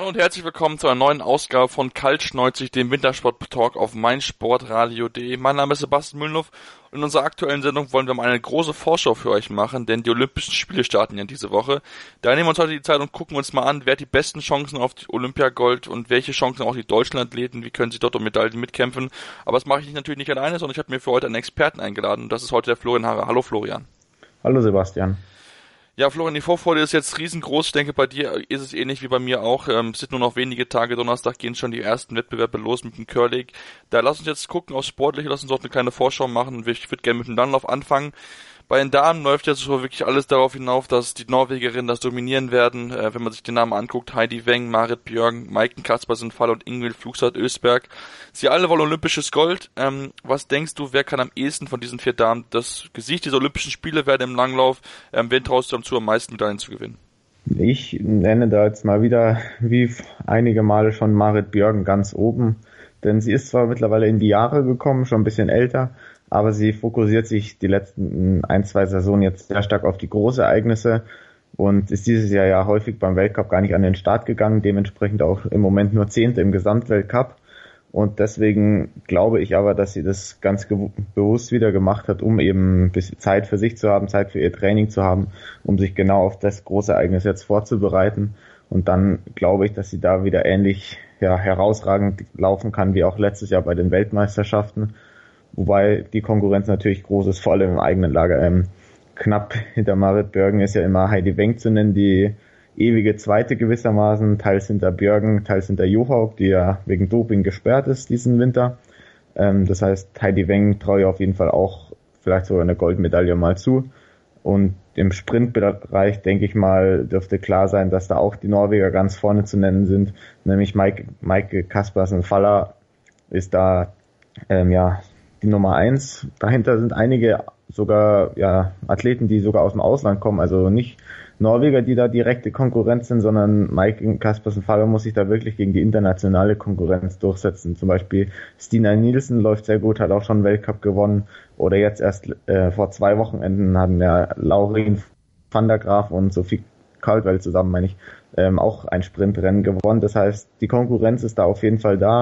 Hallo und herzlich willkommen zu einer neuen Ausgabe von Kaltschneuzig, dem Wintersport-Talk auf meinsportradio.de. Mein Name ist Sebastian Müllhoff und in unserer aktuellen Sendung wollen wir mal eine große Vorschau für euch machen, denn die Olympischen Spiele starten ja diese Woche. Da nehmen wir uns heute die Zeit und gucken uns mal an, wer hat die besten Chancen auf die Olympiagold und welche Chancen auch die deutschen Athleten, wie können sie dort um Medaillen mitkämpfen. Aber das mache ich natürlich nicht alleine, sondern ich habe mir für heute einen Experten eingeladen und das ist heute der Florian Harrer. Hallo Florian. Hallo Sebastian. Ja, Florian, die Vorfreude ist jetzt riesengroß. Ich denke, bei dir ist es ähnlich wie bei mir auch. Ähm, es sind nur noch wenige Tage. Donnerstag gehen schon die ersten Wettbewerbe los mit dem Curling. Da lass uns jetzt gucken auf Sportliche, lass uns dort eine kleine Vorschau machen. Ich würde gerne mit dem Dunlop anfangen. Bei den Damen läuft jetzt so wirklich alles darauf hinauf, dass die Norwegerinnen das dominieren werden. Äh, wenn man sich den Namen anguckt, Heidi Weng, Marit Björn, Maiken Kasper sind Fall und Ingrid Flugsaat Ösberg. Sie alle wollen olympisches Gold. Ähm, was denkst du, wer kann am ehesten von diesen vier Damen das Gesicht dieser Olympischen Spiele werden im Langlauf? Ähm, wen traust du am zu am meisten Medaillen zu gewinnen? Ich nenne da jetzt mal wieder, wie einige Male schon, Marit Björgen ganz oben. Denn sie ist zwar mittlerweile in die Jahre gekommen, schon ein bisschen älter, aber sie fokussiert sich die letzten ein, zwei Saisonen jetzt sehr stark auf die Großereignisse und ist dieses Jahr ja häufig beim Weltcup gar nicht an den Start gegangen, dementsprechend auch im Moment nur Zehnte im Gesamtweltcup. Und deswegen glaube ich aber, dass sie das ganz bewusst wieder gemacht hat, um eben ein bisschen Zeit für sich zu haben, Zeit für ihr Training zu haben, um sich genau auf das große Ereignis jetzt vorzubereiten. Und dann glaube ich, dass sie da wieder ähnlich ja, herausragend laufen kann wie auch letztes Jahr bei den Weltmeisterschaften wobei die Konkurrenz natürlich groß ist, vor allem im eigenen Lager. Ähm, knapp hinter Marit Björgen ist ja immer Heidi Wenk zu nennen, die ewige Zweite gewissermaßen, teils hinter Björgen, teils hinter Johaug, die ja wegen Doping gesperrt ist diesen Winter. Ähm, das heißt, Heidi Wenk traue ich auf jeden Fall auch vielleicht sogar eine Goldmedaille mal zu. Und im Sprintbereich, denke ich mal, dürfte klar sein, dass da auch die Norweger ganz vorne zu nennen sind, nämlich Mike, Mike Kaspersen Faller ist da ähm, ja die Nummer eins. Dahinter sind einige sogar ja, Athleten, die sogar aus dem Ausland kommen, also nicht Norweger, die da direkte Konkurrenz sind, sondern Mike Kaspersen Faller muss sich da wirklich gegen die internationale Konkurrenz durchsetzen. Zum Beispiel Stina Nielsen läuft sehr gut, hat auch schon Weltcup gewonnen. Oder jetzt erst äh, vor zwei Wochenenden hatten ja Laurin van der Graaf und Sophie Caldwell zusammen, meine ich, ähm, auch ein Sprintrennen gewonnen. Das heißt, die Konkurrenz ist da auf jeden Fall da.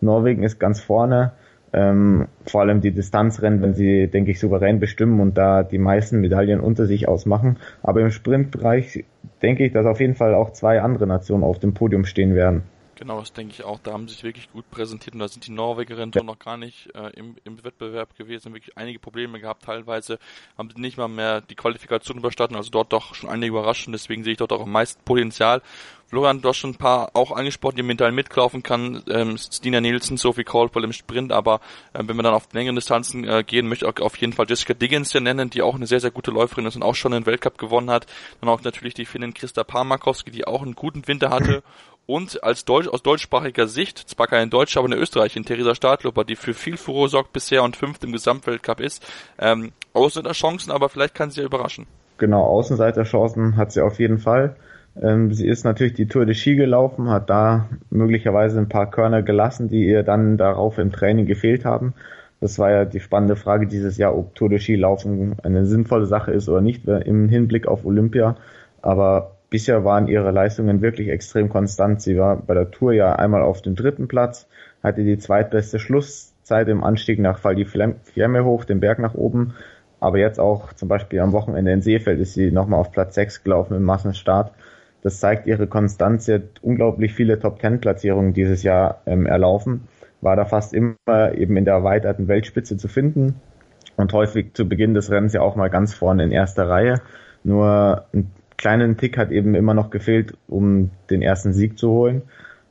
Norwegen ist ganz vorne. Ähm, vor allem die Distanzrennen, wenn sie, denke ich, souverän bestimmen und da die meisten Medaillen unter sich ausmachen. Aber im Sprintbereich denke ich, dass auf jeden Fall auch zwei andere Nationen auf dem Podium stehen werden. Genau, das denke ich auch. Da haben sie sich wirklich gut präsentiert und da sind die Norwegerinnen ja. noch gar nicht äh, im, im Wettbewerb gewesen, wirklich einige Probleme gehabt. Teilweise haben sie nicht mal mehr die Qualifikation überstanden, also dort doch schon einige überraschen. Deswegen sehe ich dort auch am meisten Potenzial. Florian, du hast schon ein paar auch angesprochen, die mental mitlaufen kann. Ähm, Stina Nielsen, Sophie Caldwell im Sprint, aber äh, wenn wir dann auf längere Distanzen äh, gehen, möchte ich auch auf jeden Fall Jessica Diggins hier nennen, die auch eine sehr, sehr gute Läuferin ist und auch schon einen Weltcup gewonnen hat. Dann auch natürlich die Finnin Christa Parmakowski, die auch einen guten Winter hatte und als Deutsch, aus deutschsprachiger Sicht, zwar keine Deutsche, aber eine Österreicherin, Theresa Stadloper, die für viel Furore sorgt bisher und fünft im Gesamtweltcup ist. Ähm, Außenseiterchancen, aber vielleicht kann sie ja überraschen. Genau, Außenseiterchancen hat sie auf jeden Fall. Ähm, sie ist natürlich die Tour de Ski gelaufen, hat da möglicherweise ein paar Körner gelassen, die ihr dann darauf im Training gefehlt haben. Das war ja die spannende Frage dieses Jahr, ob Tour de Ski laufen eine sinnvolle Sache ist oder nicht im Hinblick auf Olympia. Aber bisher waren ihre Leistungen wirklich extrem konstant. Sie war bei der Tour ja einmal auf dem dritten Platz, hatte die zweitbeste Schlusszeit im Anstieg nach Fall die Flamme hoch, den Berg nach oben. Aber jetzt auch zum Beispiel am Wochenende in Seefeld ist sie nochmal auf Platz 6 gelaufen im Massenstart. Das zeigt ihre Konstanz. Sie hat unglaublich viele Top-10-Platzierungen dieses Jahr ähm, erlaufen. War da fast immer eben in der erweiterten Weltspitze zu finden und häufig zu Beginn des Rennens ja auch mal ganz vorne in erster Reihe. Nur einen kleinen Tick hat eben immer noch gefehlt, um den ersten Sieg zu holen.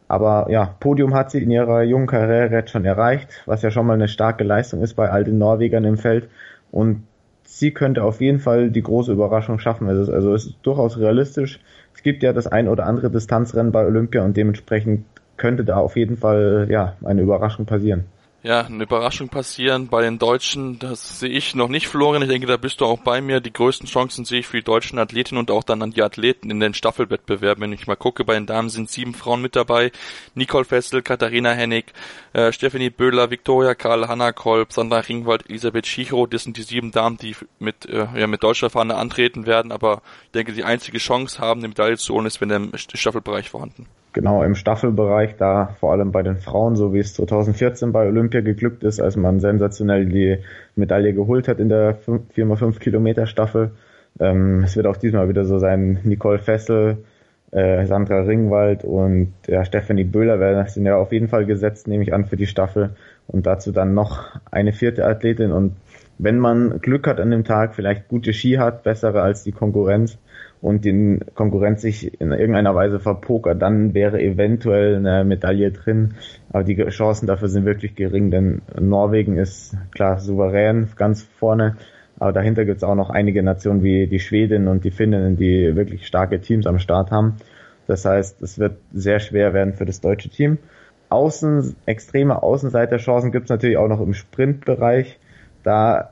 Aber ja, Podium hat sie in ihrer jungen Karriere jetzt schon erreicht, was ja schon mal eine starke Leistung ist bei all den Norwegern im Feld. Und sie könnte auf jeden Fall die große Überraschung schaffen. Also, also es ist durchaus realistisch. Es gibt ja das ein oder andere Distanzrennen bei Olympia und dementsprechend könnte da auf jeden Fall ja eine Überraschung passieren ja, eine Überraschung passieren bei den Deutschen, das sehe ich noch nicht, Florian. Ich denke, da bist du auch bei mir. Die größten Chancen sehe ich für die deutschen Athletinnen und auch dann an die Athleten in den Staffelwettbewerben. Wenn ich mal gucke, bei den Damen sind sieben Frauen mit dabei. Nicole Fessel, Katharina Hennig, äh, Stephanie Böhler, Viktoria Karl, Hanna Kolb, Sandra Ringwald, Elisabeth Schicho. Das sind die sieben Damen, die mit, äh, ja, mit deutscher Fahne antreten werden. Aber ich denke, die einzige Chance haben, eine Medaille zu holen, ist, wenn der Staffelbereich vorhanden. Genau, im Staffelbereich, da vor allem bei den Frauen, so wie es 2014 bei Olympia geglückt ist, als man sensationell die Medaille geholt hat in der 4x5 Kilometer Staffel. Ähm, es wird auch diesmal wieder so sein, Nicole Fessel, äh, Sandra Ringwald und ja, Stephanie Böhler werden sind ja auf jeden Fall gesetzt, nehme ich an, für die Staffel. Und dazu dann noch eine vierte Athletin. Und wenn man Glück hat an dem Tag, vielleicht gute Ski hat, bessere als die Konkurrenz, und die Konkurrenz sich in irgendeiner Weise verpokert, dann wäre eventuell eine Medaille drin. Aber die Chancen dafür sind wirklich gering, denn Norwegen ist klar souverän ganz vorne. Aber dahinter gibt es auch noch einige Nationen wie die Schweden und die Finnen, die wirklich starke Teams am Start haben. Das heißt, es wird sehr schwer werden für das deutsche Team. Außen, extreme Außenseiterchancen gibt es natürlich auch noch im Sprintbereich. Da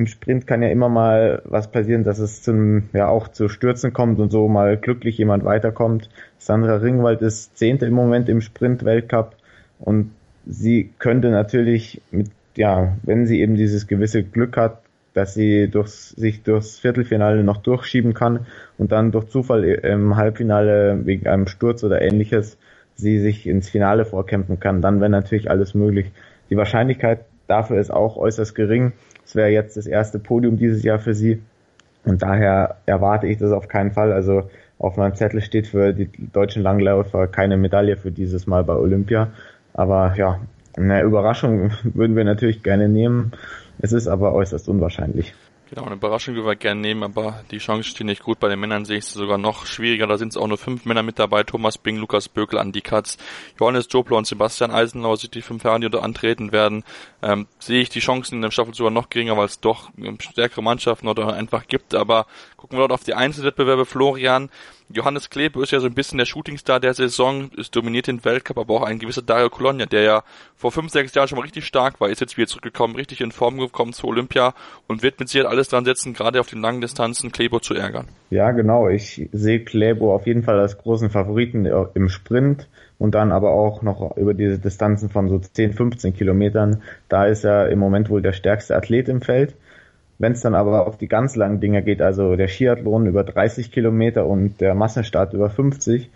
im Sprint kann ja immer mal was passieren, dass es zum, ja auch zu Stürzen kommt und so mal glücklich jemand weiterkommt. Sandra Ringwald ist Zehnte im Moment im Sprint-Weltcup und sie könnte natürlich mit, ja, wenn sie eben dieses gewisse Glück hat, dass sie durchs, sich durchs Viertelfinale noch durchschieben kann und dann durch Zufall im Halbfinale wegen einem Sturz oder ähnliches sie sich ins Finale vorkämpfen kann, dann wäre natürlich alles möglich. Die Wahrscheinlichkeit dafür ist auch äußerst gering. Es wäre jetzt das erste Podium dieses Jahr für sie. Und daher erwarte ich das auf keinen Fall. Also auf meinem Zettel steht für die deutschen Langläufer keine Medaille für dieses Mal bei Olympia. Aber ja, eine Überraschung würden wir natürlich gerne nehmen. Es ist aber äußerst unwahrscheinlich. Genau, eine Überraschung würden wir gerne nehmen, aber die Chancen stehen nicht gut. Bei den Männern sehe ich es sogar noch schwieriger. Da sind es auch nur fünf Männer mit dabei. Thomas Bing, Lukas Bökel, Andi Katz, Johannes Jopler und Sebastian Eisenauer sind die fünf Herren, die da antreten werden. Ähm, sehe ich die Chancen in der Staffel sogar noch geringer, weil es doch stärkere Mannschaften oder einfach gibt. Aber gucken wir dort auf die Einzelwettbewerbe. Florian, Johannes Klebe ist ja so ein bisschen der Shootingstar der Saison, ist dominiert den Weltcup, aber auch ein gewisser Dario Colonia, der ja vor fünf, sechs Jahren schon mal richtig stark war, ist jetzt wieder zurückgekommen, richtig in Form gekommen zu Olympia und wird mit Sicherheit alles dran setzen, gerade auf den langen Distanzen Klebo zu ärgern. Ja, genau. Ich sehe Klebo auf jeden Fall als großen Favoriten im Sprint und dann aber auch noch über diese Distanzen von so 10, 15 Kilometern. Da ist er im Moment wohl der stärkste Athlet im Feld. Wenn es dann aber auf die ganz langen Dinger geht, also der Skiathlon über 30 Kilometer und der Massenstart über 50,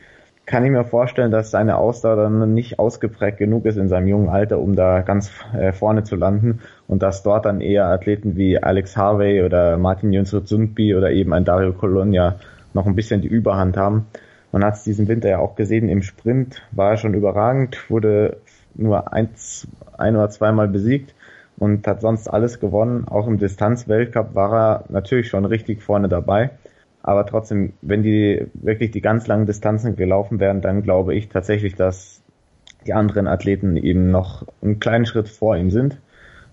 kann ich mir vorstellen, dass seine Ausdauer dann nicht ausgeprägt genug ist in seinem jungen Alter, um da ganz äh, vorne zu landen und dass dort dann eher Athleten wie Alex Harvey oder Martin Jönsrud Sundby oder eben ein Dario Colonia noch ein bisschen die Überhand haben. Man hat es diesen Winter ja auch gesehen, im Sprint war er schon überragend, wurde nur eins, ein oder zweimal besiegt und hat sonst alles gewonnen. Auch im Distanzweltcup war er natürlich schon richtig vorne dabei. Aber trotzdem, wenn die wirklich die ganz langen Distanzen gelaufen werden, dann glaube ich tatsächlich, dass die anderen Athleten eben noch einen kleinen Schritt vor ihm sind.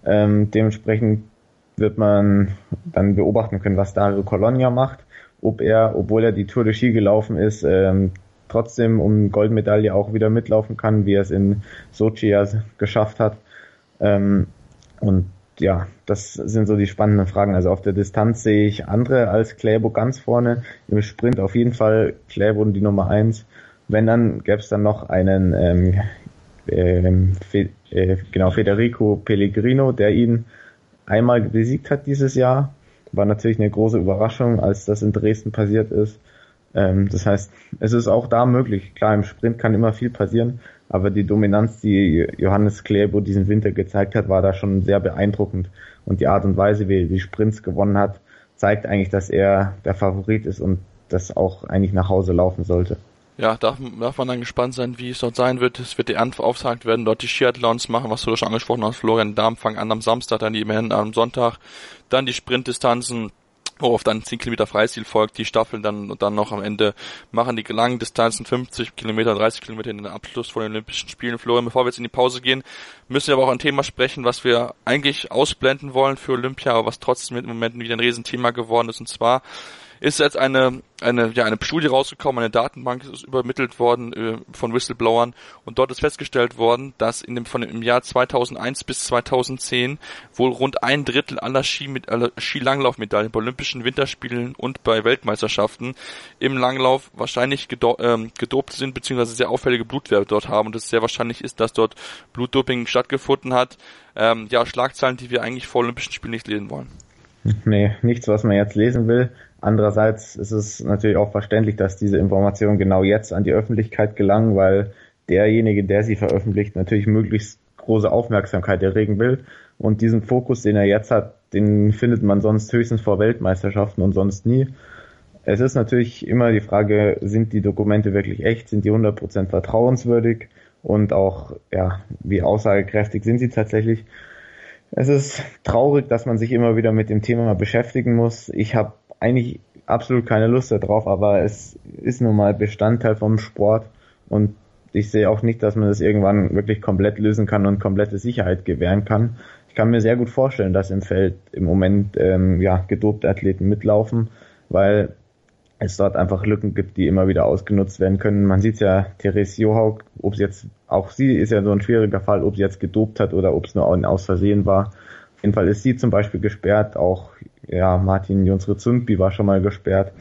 Ähm, dementsprechend wird man dann beobachten können, was Dario Colonia macht, ob er, obwohl er die Tour de Ski gelaufen ist, ähm, trotzdem um Goldmedaille auch wieder mitlaufen kann, wie er es in Sochi ja geschafft hat. Ähm, und ja, das sind so die spannenden Fragen. Also auf der Distanz sehe ich andere als Kläbo ganz vorne. Im Sprint auf jeden Fall Kläbo die Nummer eins. Wenn dann gäbe es dann noch einen ähm, ähm, Fe äh, genau Federico Pellegrino, der ihn einmal besiegt hat dieses Jahr. War natürlich eine große Überraschung, als das in Dresden passiert ist. Ähm, das heißt, es ist auch da möglich. Klar, im Sprint kann immer viel passieren, aber die Dominanz, die Johannes Klebo diesen Winter gezeigt hat, war da schon sehr beeindruckend. Und die Art und Weise, wie er die Sprints gewonnen hat, zeigt eigentlich, dass er der Favorit ist und das auch eigentlich nach Hause laufen sollte. Ja, darf, darf man dann gespannt sein, wie es dort sein wird. Es wird die Auftrag werden, dort die Skiathlons machen, was du schon angesprochen hast. Florian Darm fangen an am Samstag, dann die Männer am Sonntag, dann die Sprintdistanzen worauf dann 10 Kilometer Freistil folgt, die Staffeln dann dann noch am Ende machen die langen Distanzen 50 Kilometer, 30 Kilometer in den Abschluss von den Olympischen Spielen. Florian, bevor wir jetzt in die Pause gehen, müssen wir aber auch ein Thema sprechen, was wir eigentlich ausblenden wollen für Olympia, aber was trotzdem im Moment wieder ein Riesenthema geworden ist, und zwar ist jetzt eine eine, ja, eine Studie rausgekommen, eine Datenbank ist übermittelt worden äh, von Whistleblowern und dort ist festgestellt worden, dass in dem, von dem, im Jahr 2001 bis 2010 wohl rund ein Drittel aller, Ski Skilanglaufmedaillen bei Olympischen Winterspielen und bei Weltmeisterschaften im Langlauf wahrscheinlich gedo ähm, gedopt sind, beziehungsweise sehr auffällige Blutwerte dort haben und es sehr wahrscheinlich ist, dass dort Blutdoping stattgefunden hat. Ähm, ja, Schlagzeilen, die wir eigentlich vor Olympischen Spielen nicht lesen wollen. Nee, nichts, was man jetzt lesen will. Andererseits ist es natürlich auch verständlich, dass diese Informationen genau jetzt an die Öffentlichkeit gelangen, weil derjenige, der sie veröffentlicht, natürlich möglichst große Aufmerksamkeit erregen will. Und diesen Fokus, den er jetzt hat, den findet man sonst höchstens vor Weltmeisterschaften und sonst nie. Es ist natürlich immer die Frage, sind die Dokumente wirklich echt, sind die 100% vertrauenswürdig und auch, ja, wie aussagekräftig sind sie tatsächlich. Es ist traurig, dass man sich immer wieder mit dem Thema beschäftigen muss. Ich habe eigentlich absolut keine Lust darauf, aber es ist nun mal Bestandteil vom Sport und ich sehe auch nicht, dass man das irgendwann wirklich komplett lösen kann und komplette Sicherheit gewähren kann. Ich kann mir sehr gut vorstellen, dass im Feld im Moment ähm, ja gedopte Athleten mitlaufen, weil es dort einfach Lücken gibt, die immer wieder ausgenutzt werden können. Man sieht ja, Therese Johaug, ob sie jetzt, auch sie ist ja so ein schwieriger Fall, ob sie jetzt gedopt hat oder ob es nur aus Versehen war. Auf jeden Fall ist sie zum Beispiel gesperrt, auch ja, Martin Jonsre Zumpi war schon mal gesperrt.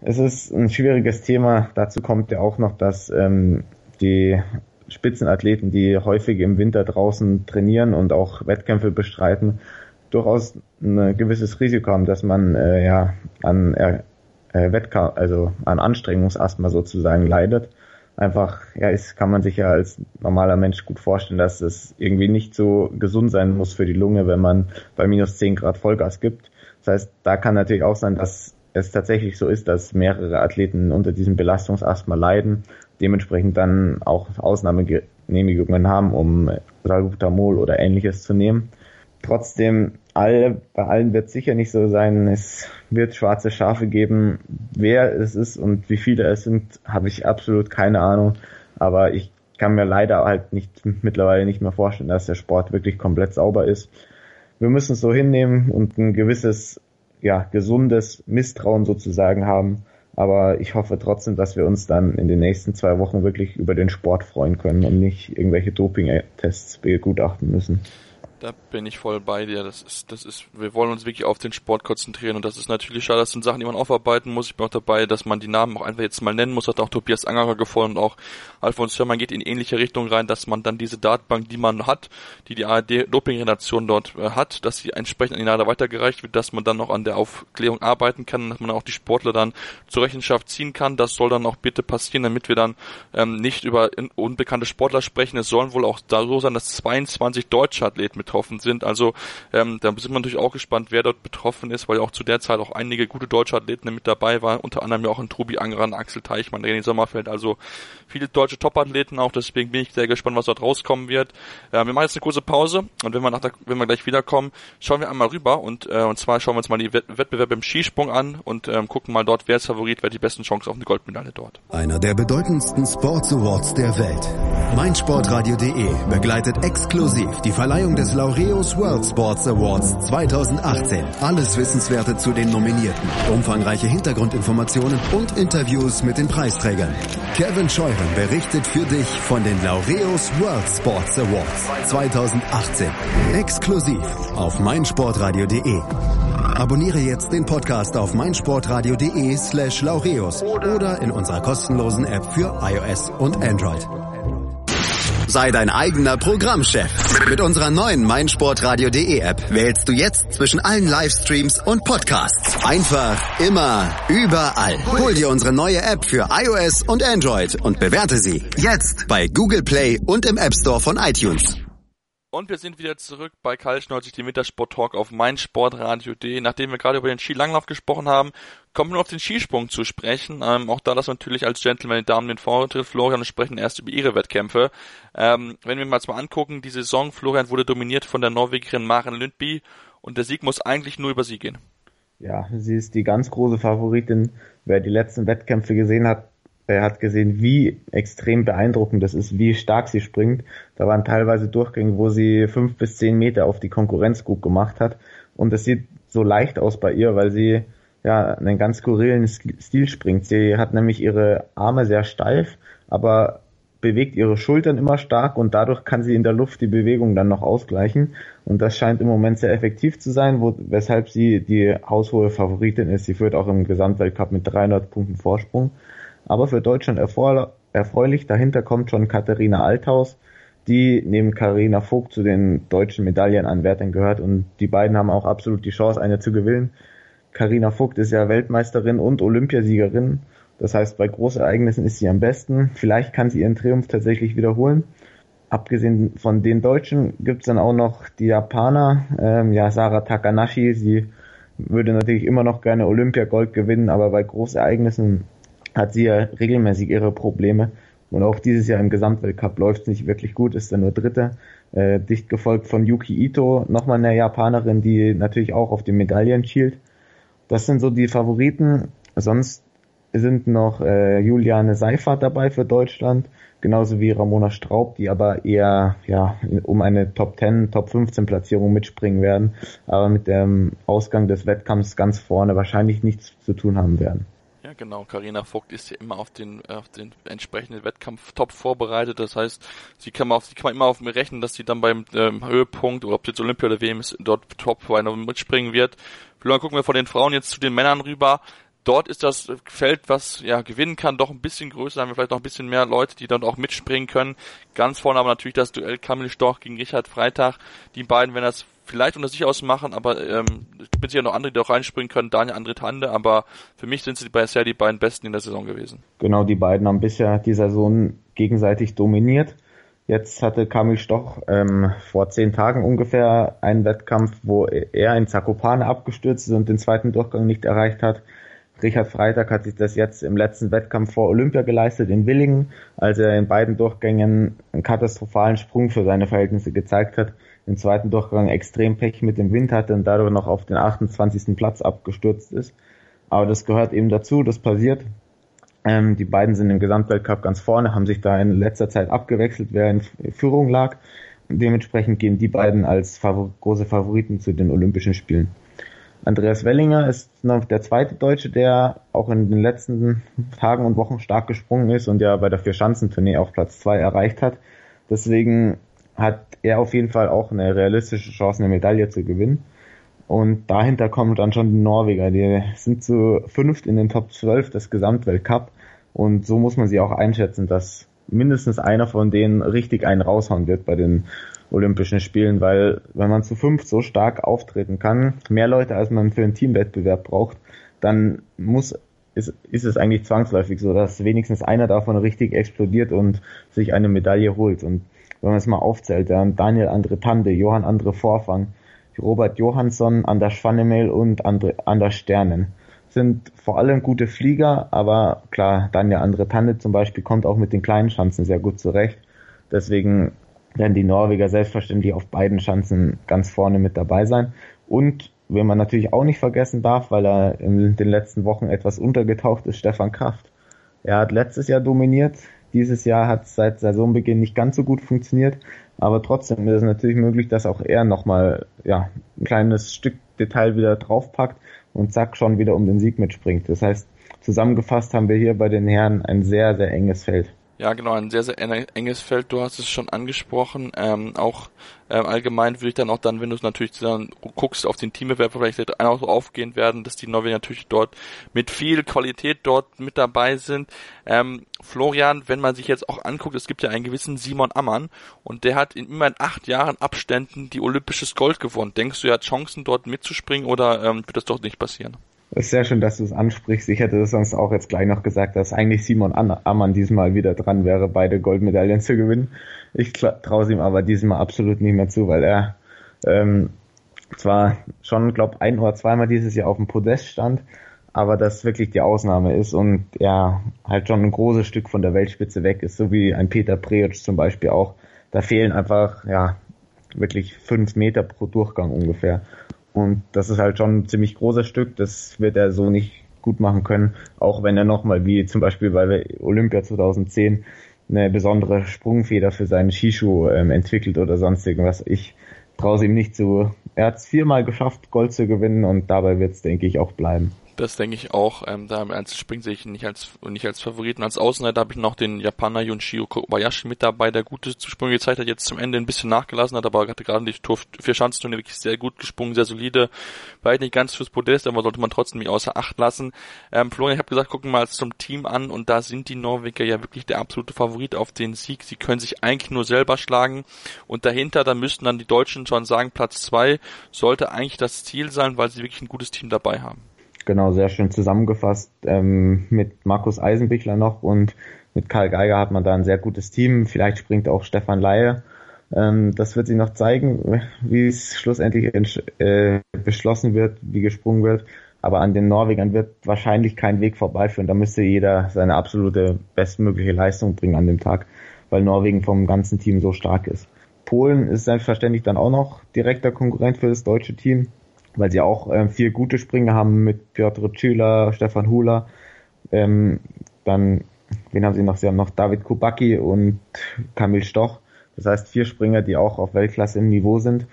Es ist ein schwieriges Thema. Dazu kommt ja auch noch, dass ähm, die Spitzenathleten, die häufig im Winter draußen trainieren und auch Wettkämpfe bestreiten, durchaus ein gewisses Risiko haben, dass man äh, ja an äh, Wettkampf, also an Anstrengungsasthma sozusagen leidet. Einfach, ja, ist, kann man sich ja als normaler Mensch gut vorstellen, dass es irgendwie nicht so gesund sein muss für die Lunge, wenn man bei minus 10 Grad Vollgas gibt. Das heißt, da kann natürlich auch sein, dass es tatsächlich so ist, dass mehrere Athleten unter diesem Belastungsasthma leiden, dementsprechend dann auch Ausnahmegenehmigungen haben, um Salbutamol oder ähnliches zu nehmen. Trotzdem, alle, bei allen wird sicher nicht so sein. Es wird schwarze Schafe geben. Wer es ist und wie viele es sind, habe ich absolut keine Ahnung. Aber ich kann mir leider halt nicht mittlerweile nicht mehr vorstellen, dass der Sport wirklich komplett sauber ist. Wir müssen es so hinnehmen und ein gewisses, ja, gesundes Misstrauen sozusagen haben. Aber ich hoffe trotzdem, dass wir uns dann in den nächsten zwei Wochen wirklich über den Sport freuen können und nicht irgendwelche Doping-Tests begutachten müssen. Da bin ich voll bei dir. Das ist, das ist, wir wollen uns wirklich auf den Sport konzentrieren und das ist natürlich schade, das sind Sachen, die man aufarbeiten muss. Ich bin auch dabei, dass man die Namen auch einfach jetzt mal nennen muss. Hat auch Tobias Angerer gefordert und auch Alfons Hörmann geht in ähnliche Richtung rein, dass man dann diese Datenbank, die man hat, die die ARD-Doping-Redaktion dort äh, hat, dass sie entsprechend an die NADA weitergereicht wird, dass man dann noch an der Aufklärung arbeiten kann, dass man auch die Sportler dann zur Rechenschaft ziehen kann. Das soll dann auch bitte passieren, damit wir dann ähm, nicht über unbekannte Sportler sprechen. Es sollen wohl auch da so sein, dass 22 deutsche Athleten mit betroffen sind. Also ähm, da sind wir natürlich auch gespannt, wer dort betroffen ist, weil auch zu der Zeit auch einige gute deutsche Athleten mit dabei waren, unter anderem ja auch ein Tobi Angeran, Axel Teichmann, René Sommerfeld, also viele deutsche Top-Athleten auch, deswegen bin ich sehr gespannt, was dort rauskommen wird. Äh, wir machen jetzt eine kurze Pause und wenn wir, nach der, wenn wir gleich wiederkommen, schauen wir einmal rüber und, äh, und zwar schauen wir uns mal die Wettbewerbe im Skisprung an und ähm, gucken mal dort, wer ist Favorit, wer die besten Chancen auf eine Goldmedaille dort. Einer der bedeutendsten Sports Awards der Welt. meinsportradio.de begleitet exklusiv die Verleihung des Laureus World Sports Awards 2018. Alles Wissenswerte zu den Nominierten, umfangreiche Hintergrundinformationen und Interviews mit den Preisträgern. Kevin Scheuren berichtet für dich von den Laureus World Sports Awards 2018. Exklusiv auf meinsportradio.de. Abonniere jetzt den Podcast auf meinsportradio.de slash laureus oder in unserer kostenlosen App für iOS und Android. Sei dein eigener Programmchef. Mit unserer neuen meinsportradio.de App wählst du jetzt zwischen allen Livestreams und Podcasts. Einfach, immer, überall. Hol dir unsere neue App für iOS und Android und bewerte sie jetzt bei Google Play und im App Store von iTunes. Und wir sind wieder zurück bei Karl Schnolzig, dem Wintersport Talk auf meinsportradio.de. Nachdem wir gerade über den Skilanglauf gesprochen haben, kommen wir auf den Skisprung zu sprechen. Ähm, auch da das natürlich als Gentleman die Damen den Vortritt. Florian sprechen erst über ihre Wettkämpfe. Ähm, wenn wir uns mal angucken, die Saison, Florian wurde dominiert von der Norwegerin Maren Lündby und der Sieg muss eigentlich nur über sie gehen. Ja, sie ist die ganz große Favoritin. Wer die letzten Wettkämpfe gesehen hat, er hat gesehen, wie extrem beeindruckend das ist, wie stark sie springt. Da waren teilweise Durchgänge, wo sie fünf bis zehn Meter auf die Konkurrenz gut gemacht hat. Und es sieht so leicht aus bei ihr, weil sie ja, einen ganz skurrilen Stil springt. Sie hat nämlich ihre Arme sehr steif, aber bewegt ihre Schultern immer stark und dadurch kann sie in der Luft die Bewegung dann noch ausgleichen. Und das scheint im Moment sehr effektiv zu sein, wo, weshalb sie die haushohe Favoritin ist. Sie führt auch im Gesamtweltcup mit 300 Punkten Vorsprung. Aber für Deutschland erfreulich, dahinter kommt schon Katharina Althaus, die neben Karina Vogt zu den deutschen Medaillenanwärtern gehört und die beiden haben auch absolut die Chance, eine zu gewinnen. Karina Vogt ist ja Weltmeisterin und Olympiasiegerin das heißt, bei Großereignissen ist sie am besten. Vielleicht kann sie ihren Triumph tatsächlich wiederholen. Abgesehen von den Deutschen gibt es dann auch noch die Japaner, ähm, ja, Sarah Takanashi. Sie würde natürlich immer noch gerne Olympiagold gewinnen, aber bei Großereignissen hat sie ja regelmäßig ihre Probleme. Und auch dieses Jahr im Gesamtweltcup läuft es nicht wirklich gut, ist dann nur Dritte. Äh, dicht gefolgt von Yuki Ito, nochmal eine Japanerin, die natürlich auch auf die Medaillen schielt. Das sind so die Favoriten. Sonst sind noch äh, Juliane Seifert dabei für Deutschland, genauso wie Ramona Straub, die aber eher ja um eine Top 10, Top 15 Platzierung mitspringen werden, aber mit dem Ausgang des Wettkampfs ganz vorne wahrscheinlich nichts zu tun haben werden. Ja, genau. Karina Vogt ist ja immer auf den, auf den entsprechenden Wettkampf top vorbereitet. Das heißt, sie kann man auf, sie kann man immer auf mir rechnen, dass sie dann beim ähm, Höhepunkt oder ob jetzt Olympia oder WM ist, dort top mitspringen wird. Vielleicht gucken wir von den Frauen jetzt zu den Männern rüber dort ist das Feld, was ja gewinnen kann, doch ein bisschen größer. Da haben wir vielleicht noch ein bisschen mehr Leute, die dann auch mitspringen können. Ganz vorne aber natürlich das Duell Kamil Storch gegen Richard Freitag. Die beiden werden das vielleicht unter sich ausmachen, aber ähm, es gibt sicher noch andere, die auch reinspringen können. Daniel André Tande, aber für mich sind sie bisher die beiden Besten in der Saison gewesen. Genau, die beiden haben bisher die Saison gegenseitig dominiert. Jetzt hatte Kamil Stoch ähm, vor zehn Tagen ungefähr einen Wettkampf, wo er in Zakopane abgestürzt ist und den zweiten Durchgang nicht erreicht hat. Richard Freitag hat sich das jetzt im letzten Wettkampf vor Olympia geleistet in Willingen, als er in beiden Durchgängen einen katastrophalen Sprung für seine Verhältnisse gezeigt hat. Im zweiten Durchgang extrem Pech mit dem Wind hatte und dadurch noch auf den 28. Platz abgestürzt ist. Aber das gehört eben dazu, das passiert. Ähm, die beiden sind im Gesamtweltcup ganz vorne, haben sich da in letzter Zeit abgewechselt, wer in Führung lag. Dementsprechend gehen die beiden als Favor große Favoriten zu den Olympischen Spielen. Andreas Wellinger ist noch der zweite Deutsche, der auch in den letzten Tagen und Wochen stark gesprungen ist und ja bei der Vier-Schanzentournee auf Platz zwei erreicht hat. Deswegen hat er auf jeden Fall auch eine realistische Chance, eine Medaille zu gewinnen. Und dahinter kommen dann schon die Norweger. Die sind zu fünft in den Top 12 des Gesamtweltcup. Und so muss man sie auch einschätzen, dass mindestens einer von denen richtig einen raushauen wird bei den Olympischen Spielen, weil wenn man zu fünf so stark auftreten kann, mehr Leute als man für einen Teamwettbewerb braucht, dann muss ist, ist es eigentlich zwangsläufig so, dass wenigstens einer davon richtig explodiert und sich eine Medaille holt. Und wenn man es mal aufzählt, dann Daniel Andre Tande, Johann Andre Vorfang, Robert Johansson, Anders Schwannemel und Andre, Anders Sternen sind vor allem gute Flieger, aber klar, Daniel Andre Tande zum Beispiel kommt auch mit den kleinen Schanzen sehr gut zurecht. Deswegen werden die Norweger selbstverständlich auf beiden Schanzen ganz vorne mit dabei sein. Und wenn man natürlich auch nicht vergessen darf, weil er in den letzten Wochen etwas untergetaucht ist, Stefan Kraft. Er hat letztes Jahr dominiert, dieses Jahr hat es seit Saisonbeginn nicht ganz so gut funktioniert, aber trotzdem ist es natürlich möglich, dass auch er nochmal ja, ein kleines Stück Detail wieder draufpackt und zack schon wieder um den Sieg mitspringt. Das heißt, zusammengefasst haben wir hier bei den Herren ein sehr, sehr enges Feld. Ja, genau, ein sehr, sehr enges Feld. Du hast es schon angesprochen. Ähm, auch ähm, allgemein würde ich dann auch dann, wenn du es natürlich dann guckst auf den Teambewerb, vielleicht auch so aufgehen werden, dass die Norweger natürlich dort mit viel Qualität dort mit dabei sind. Ähm, Florian, wenn man sich jetzt auch anguckt, es gibt ja einen gewissen Simon Ammann und der hat in immerhin acht Jahren Abständen die olympisches Gold gewonnen. Denkst du, er hat Chancen dort mitzuspringen oder ähm, wird das doch nicht passieren? Ist sehr schön, dass du es ansprichst. Ich hätte das sonst auch jetzt gleich noch gesagt, dass eigentlich Simon Ammann diesmal wieder dran wäre, beide Goldmedaillen zu gewinnen. Ich traue es ihm aber diesmal absolut nicht mehr zu, weil er ähm, zwar schon, glaube ein oder zweimal dieses Jahr auf dem Podest stand, aber das wirklich die Ausnahme ist und er halt schon ein großes Stück von der Weltspitze weg ist, so wie ein Peter Preoc zum Beispiel auch. Da fehlen einfach, ja, wirklich fünf Meter pro Durchgang ungefähr. Und das ist halt schon ein ziemlich großes Stück. Das wird er so nicht gut machen können, auch wenn er nochmal, wie zum Beispiel bei Olympia 2010, eine besondere Sprungfeder für seinen Skischuh ähm, entwickelt oder sonst irgendwas. Ich traue ihm nicht zu. Er hat es viermal geschafft, Gold zu gewinnen und dabei wird es, denke ich, auch bleiben. Das denke ich auch. Ähm, da im Einzelspringen sehe ich ihn nicht als nicht als Favoriten. Als Außenseiter habe ich noch den Japaner Junshio Kobayashi mit dabei, der gute Sprünge gezeigt hat, jetzt zum Ende ein bisschen nachgelassen hat, aber hatte gerade die Tour vier Schanzenturnier wirklich sehr gut gesprungen, sehr solide. War nicht ganz fürs Podest, aber sollte man trotzdem nicht außer Acht lassen. Ähm, Florian, ich habe gesagt, gucken wir mal zum Team an und da sind die Norweger ja wirklich der absolute Favorit auf den Sieg. Sie können sich eigentlich nur selber schlagen und dahinter, da müssten dann die Deutschen schon sagen, Platz zwei sollte eigentlich das Ziel sein, weil sie wirklich ein gutes Team dabei haben. Genau, sehr schön zusammengefasst. Ähm, mit Markus Eisenbichler noch und mit Karl Geiger hat man da ein sehr gutes Team. Vielleicht springt auch Stefan Laie. Ähm, das wird sich noch zeigen, wie es schlussendlich äh, beschlossen wird, wie gesprungen wird. Aber an den Norwegern wird wahrscheinlich kein Weg vorbeiführen. Da müsste jeder seine absolute bestmögliche Leistung bringen an dem Tag, weil Norwegen vom ganzen Team so stark ist. Polen ist selbstverständlich dann auch noch direkter Konkurrent für das deutsche Team weil sie auch ähm, vier gute Springer haben mit Piotr Tschüler, Stefan Hula, ähm, dann, wen haben sie noch? Sie haben noch David Kubacki und Kamil Stoch. Das heißt vier Springer, die auch auf Weltklasse im Niveau sind.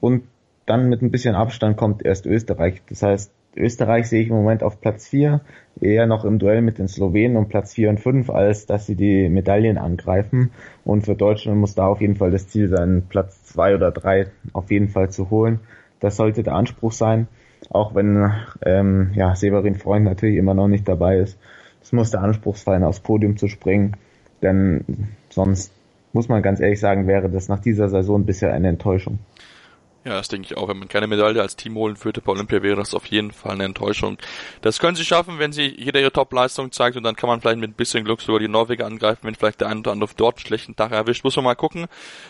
Und dann mit ein bisschen Abstand kommt erst Österreich. Das heißt, Österreich sehe ich im Moment auf Platz vier eher noch im Duell mit den Slowenen um Platz vier und fünf, als dass sie die Medaillen angreifen. Und für Deutschland muss da auf jeden Fall das Ziel sein, Platz zwei oder drei auf jeden Fall zu holen. Das sollte der Anspruch sein, auch wenn ähm, ja, Severin Freund natürlich immer noch nicht dabei ist. Es muss der Anspruch sein, aufs Podium zu springen, denn sonst muss man ganz ehrlich sagen, wäre das nach dieser Saison bisher eine Enttäuschung. Ja, das denke ich auch. Wenn man keine Medaille als Team holen würde bei Olympia, wäre das auf jeden Fall eine Enttäuschung. Das können sie schaffen, wenn sie jeder ihre Top-Leistung zeigt und dann kann man vielleicht mit ein bisschen Glück sogar die Norweger angreifen, wenn vielleicht der eine oder andere dort einen schlechten Tag erwischt. Muss man mal gucken.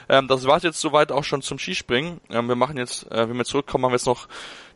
Ähm, das war's jetzt soweit auch schon zum Skispringen. Ähm, wir machen jetzt, äh, wenn wir zurückkommen, haben wir jetzt noch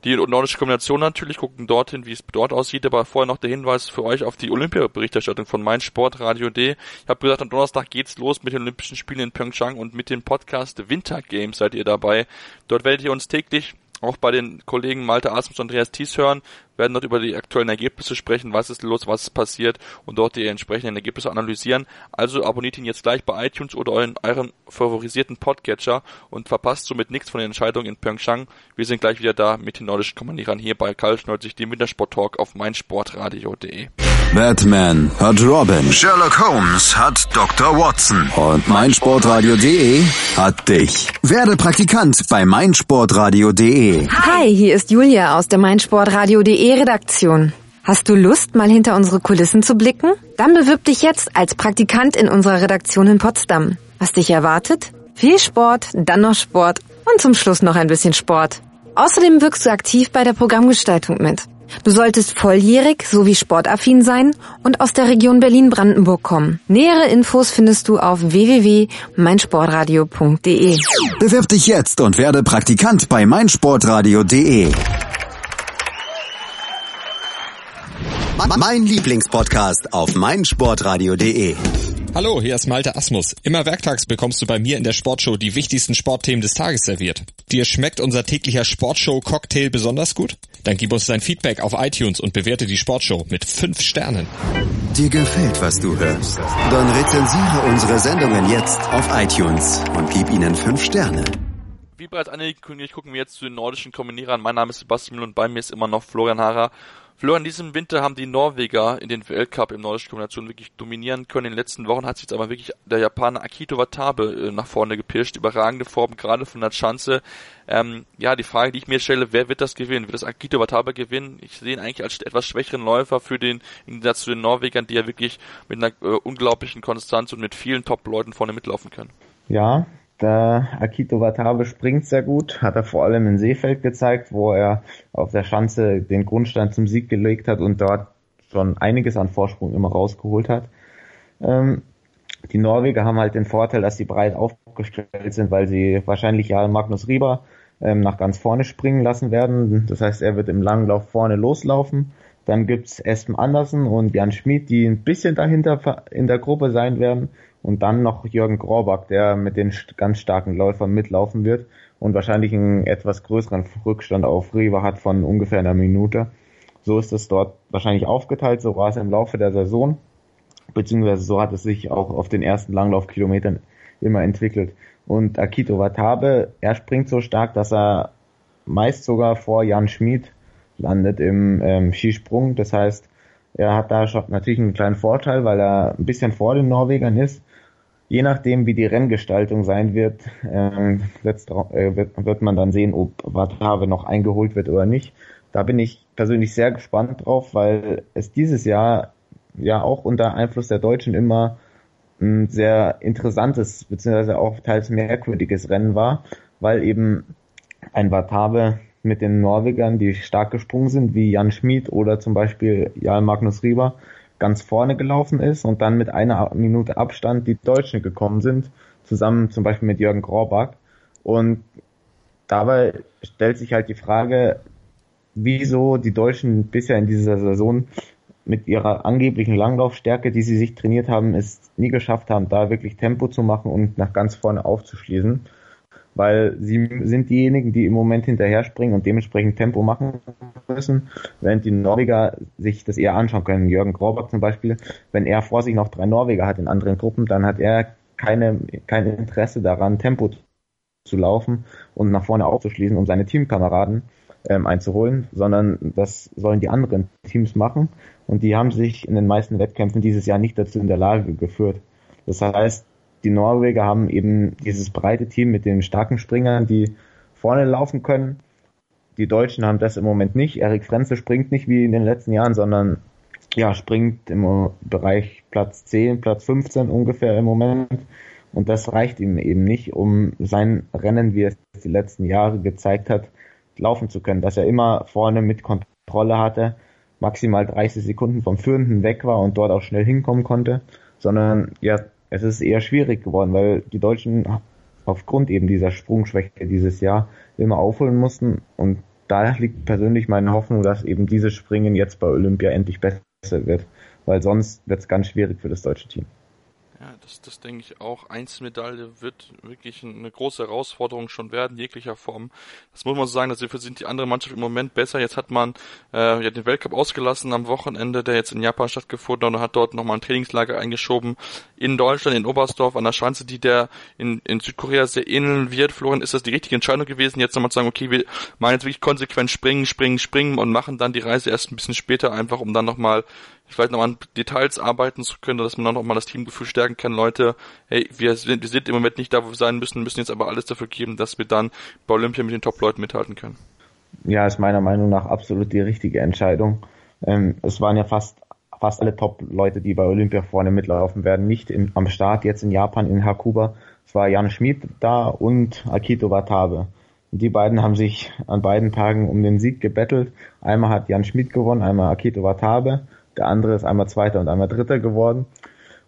die nordische Kombination natürlich, gucken dorthin, wie es dort aussieht, aber vorher noch der Hinweis für euch auf die Olympia-Berichterstattung von mein Sportradio D. Ich habe gesagt, am Donnerstag geht's los mit den Olympischen Spielen in Pyeongchang und mit dem Podcast Winter Games seid ihr dabei. Dort werdet ihr uns täglich auch bei den Kollegen Malte Asmus und Andreas Thies hören, werden dort über die aktuellen Ergebnisse sprechen, was ist los, was ist passiert und dort die entsprechenden Ergebnisse analysieren. Also abonniert ihn jetzt gleich bei iTunes oder in eurem favorisierten Podcatcher und verpasst somit nichts von den Entscheidungen in Pyeongchang. Wir sind gleich wieder da mit den nordischen Kommandierern hier bei Karl Schnolzig, dem Wintersport Talk auf meinsportradio.de. Batman hat Robin. Sherlock Holmes hat Dr. Watson. Und meinsportradio.de hat dich. Werde Praktikant bei meinsportradio.de. Hi, hier ist Julia aus der meinsportradio.de Redaktion. Hast du Lust, mal hinter unsere Kulissen zu blicken? Dann bewirb dich jetzt als Praktikant in unserer Redaktion in Potsdam. Was dich erwartet? Viel Sport, dann noch Sport und zum Schluss noch ein bisschen Sport. Außerdem wirkst du aktiv bei der Programmgestaltung mit. Du solltest volljährig sowie sportaffin sein und aus der Region Berlin-Brandenburg kommen. Nähere Infos findest du auf www.meinsportradio.de. Bewirb dich jetzt und werde Praktikant bei meinsportradio.de. Mein Lieblingspodcast auf meinsportradio.de. Hallo, hier ist Malte Asmus. Immer werktags bekommst du bei mir in der Sportshow die wichtigsten Sportthemen des Tages serviert. Dir schmeckt unser täglicher Sportshow-Cocktail besonders gut? Dann gib uns dein Feedback auf iTunes und bewerte die Sportshow mit fünf Sternen. Dir gefällt, was du hörst? Dann rezensiere unsere Sendungen jetzt auf iTunes und gib ihnen fünf Sterne. Wie bereits angekündigt, gucken wir jetzt zu den nordischen Kombinierern. Mein Name ist Sebastian und bei mir ist immer noch Florian Harrer. Florian, in diesem Winter haben die Norweger in den Weltcup im nordischen Kombination wirklich dominieren können. In den letzten Wochen hat sich jetzt aber wirklich der Japaner Akito Watabe äh, nach vorne gepirscht. Überragende Form, gerade von der Schanze. Ähm, ja, die Frage, die ich mir stelle, wer wird das gewinnen? Wird das Akito Watabe gewinnen? Ich sehe ihn eigentlich als etwas schwächeren Läufer für den, im Gegensatz zu den Norwegern, die ja wirklich mit einer äh, unglaublichen Konstanz und mit vielen Top-Leuten vorne mitlaufen können. Ja, der Akito Watabe springt sehr gut, hat er vor allem in Seefeld gezeigt, wo er auf der Schanze den Grundstein zum Sieg gelegt hat und dort schon einiges an Vorsprung immer rausgeholt hat. Ähm, die Norweger haben halt den Vorteil, dass sie breit aufgestellt sind, weil sie wahrscheinlich ja Magnus Rieber ähm, nach ganz vorne springen lassen werden. Das heißt, er wird im Langlauf vorne loslaufen. Dann gibt's Espen Andersen und Jan Schmid, die ein bisschen dahinter in der Gruppe sein werden. Und dann noch Jürgen Grorbach, der mit den ganz starken Läufern mitlaufen wird und wahrscheinlich einen etwas größeren Rückstand auf Riva hat von ungefähr einer Minute. So ist es dort wahrscheinlich aufgeteilt, so war es im Laufe der Saison, beziehungsweise so hat es sich auch auf den ersten Langlaufkilometern immer entwickelt. Und Akito Watabe, er springt so stark, dass er meist sogar vor Jan Schmid landet im ähm, Skisprung. Das heißt, er hat da schon natürlich einen kleinen Vorteil, weil er ein bisschen vor den Norwegern ist. Je nachdem, wie die Renngestaltung sein wird, ähm, äh, wird, man dann sehen, ob Watave noch eingeholt wird oder nicht. Da bin ich persönlich sehr gespannt drauf, weil es dieses Jahr ja auch unter Einfluss der Deutschen immer ein sehr interessantes, beziehungsweise auch teils merkwürdiges Rennen war, weil eben ein Watave mit den Norwegern, die stark gesprungen sind, wie Jan Schmid oder zum Beispiel Jarl Magnus Rieber, ganz vorne gelaufen ist und dann mit einer Minute Abstand die Deutschen gekommen sind, zusammen zum Beispiel mit Jürgen Grorbach. Und dabei stellt sich halt die Frage, wieso die Deutschen bisher in dieser Saison mit ihrer angeblichen Langlaufstärke, die sie sich trainiert haben, es nie geschafft haben, da wirklich Tempo zu machen und nach ganz vorne aufzuschließen. Weil sie sind diejenigen, die im Moment hinterher springen und dementsprechend Tempo machen müssen, während die Norweger sich das eher anschauen können. Jürgen Graubach zum Beispiel, wenn er vor sich noch drei Norweger hat in anderen Gruppen, dann hat er keine, kein Interesse daran, Tempo zu laufen und nach vorne aufzuschließen, um seine Teamkameraden ähm, einzuholen, sondern das sollen die anderen Teams machen. Und die haben sich in den meisten Wettkämpfen dieses Jahr nicht dazu in der Lage geführt. Das heißt, die Norweger haben eben dieses breite Team mit den starken Springern, die vorne laufen können. Die Deutschen haben das im Moment nicht. Erik Frenzel springt nicht wie in den letzten Jahren, sondern ja, springt im Bereich Platz 10, Platz 15 ungefähr im Moment. Und das reicht ihm eben nicht, um sein Rennen, wie es die letzten Jahre gezeigt hat, laufen zu können, dass er immer vorne mit Kontrolle hatte, maximal 30 Sekunden vom Führenden weg war und dort auch schnell hinkommen konnte, sondern ja, es ist eher schwierig geworden, weil die Deutschen aufgrund eben dieser Sprungschwäche dieses Jahr immer aufholen mussten und da liegt persönlich meine Hoffnung, dass eben dieses Springen jetzt bei Olympia endlich besser wird, weil sonst wird es ganz schwierig für das deutsche Team. Ja, das, das denke ich auch. Einzelmedaille wird wirklich eine große Herausforderung schon werden, jeglicher Form. Das muss man so sagen, dafür sind die anderen Mannschaften im Moment besser. Jetzt hat man äh, ja den Weltcup ausgelassen am Wochenende, der jetzt in Japan stattgefunden und hat dort nochmal ein Trainingslager eingeschoben in Deutschland, in Oberstdorf, an der Schanze, die der in, in Südkorea sehr ähneln wird. Florian, ist das die richtige Entscheidung gewesen, jetzt nochmal zu sagen, okay, wir machen jetzt wirklich konsequent springen, springen, springen und machen dann die Reise erst ein bisschen später einfach, um dann nochmal vielleicht noch an Details arbeiten zu können, dass man dann noch mal das Teamgefühl stärken kann. Leute, hey, wir sind, wir sind im Moment nicht da, wo wir sein müssen, müssen jetzt aber alles dafür geben, dass wir dann bei Olympia mit den Top-Leuten mithalten können. Ja, ist meiner Meinung nach absolut die richtige Entscheidung. Ähm, es waren ja fast fast alle Top-Leute, die bei Olympia vorne mitlaufen werden, nicht in, am Start jetzt in Japan in Hakuba. Es war Jan Schmid da und Akito Watabe. Die beiden haben sich an beiden Tagen um den Sieg gebettelt. Einmal hat Jan Schmid gewonnen, einmal Akito Watabe. Der andere ist einmal Zweiter und einmal Dritter geworden.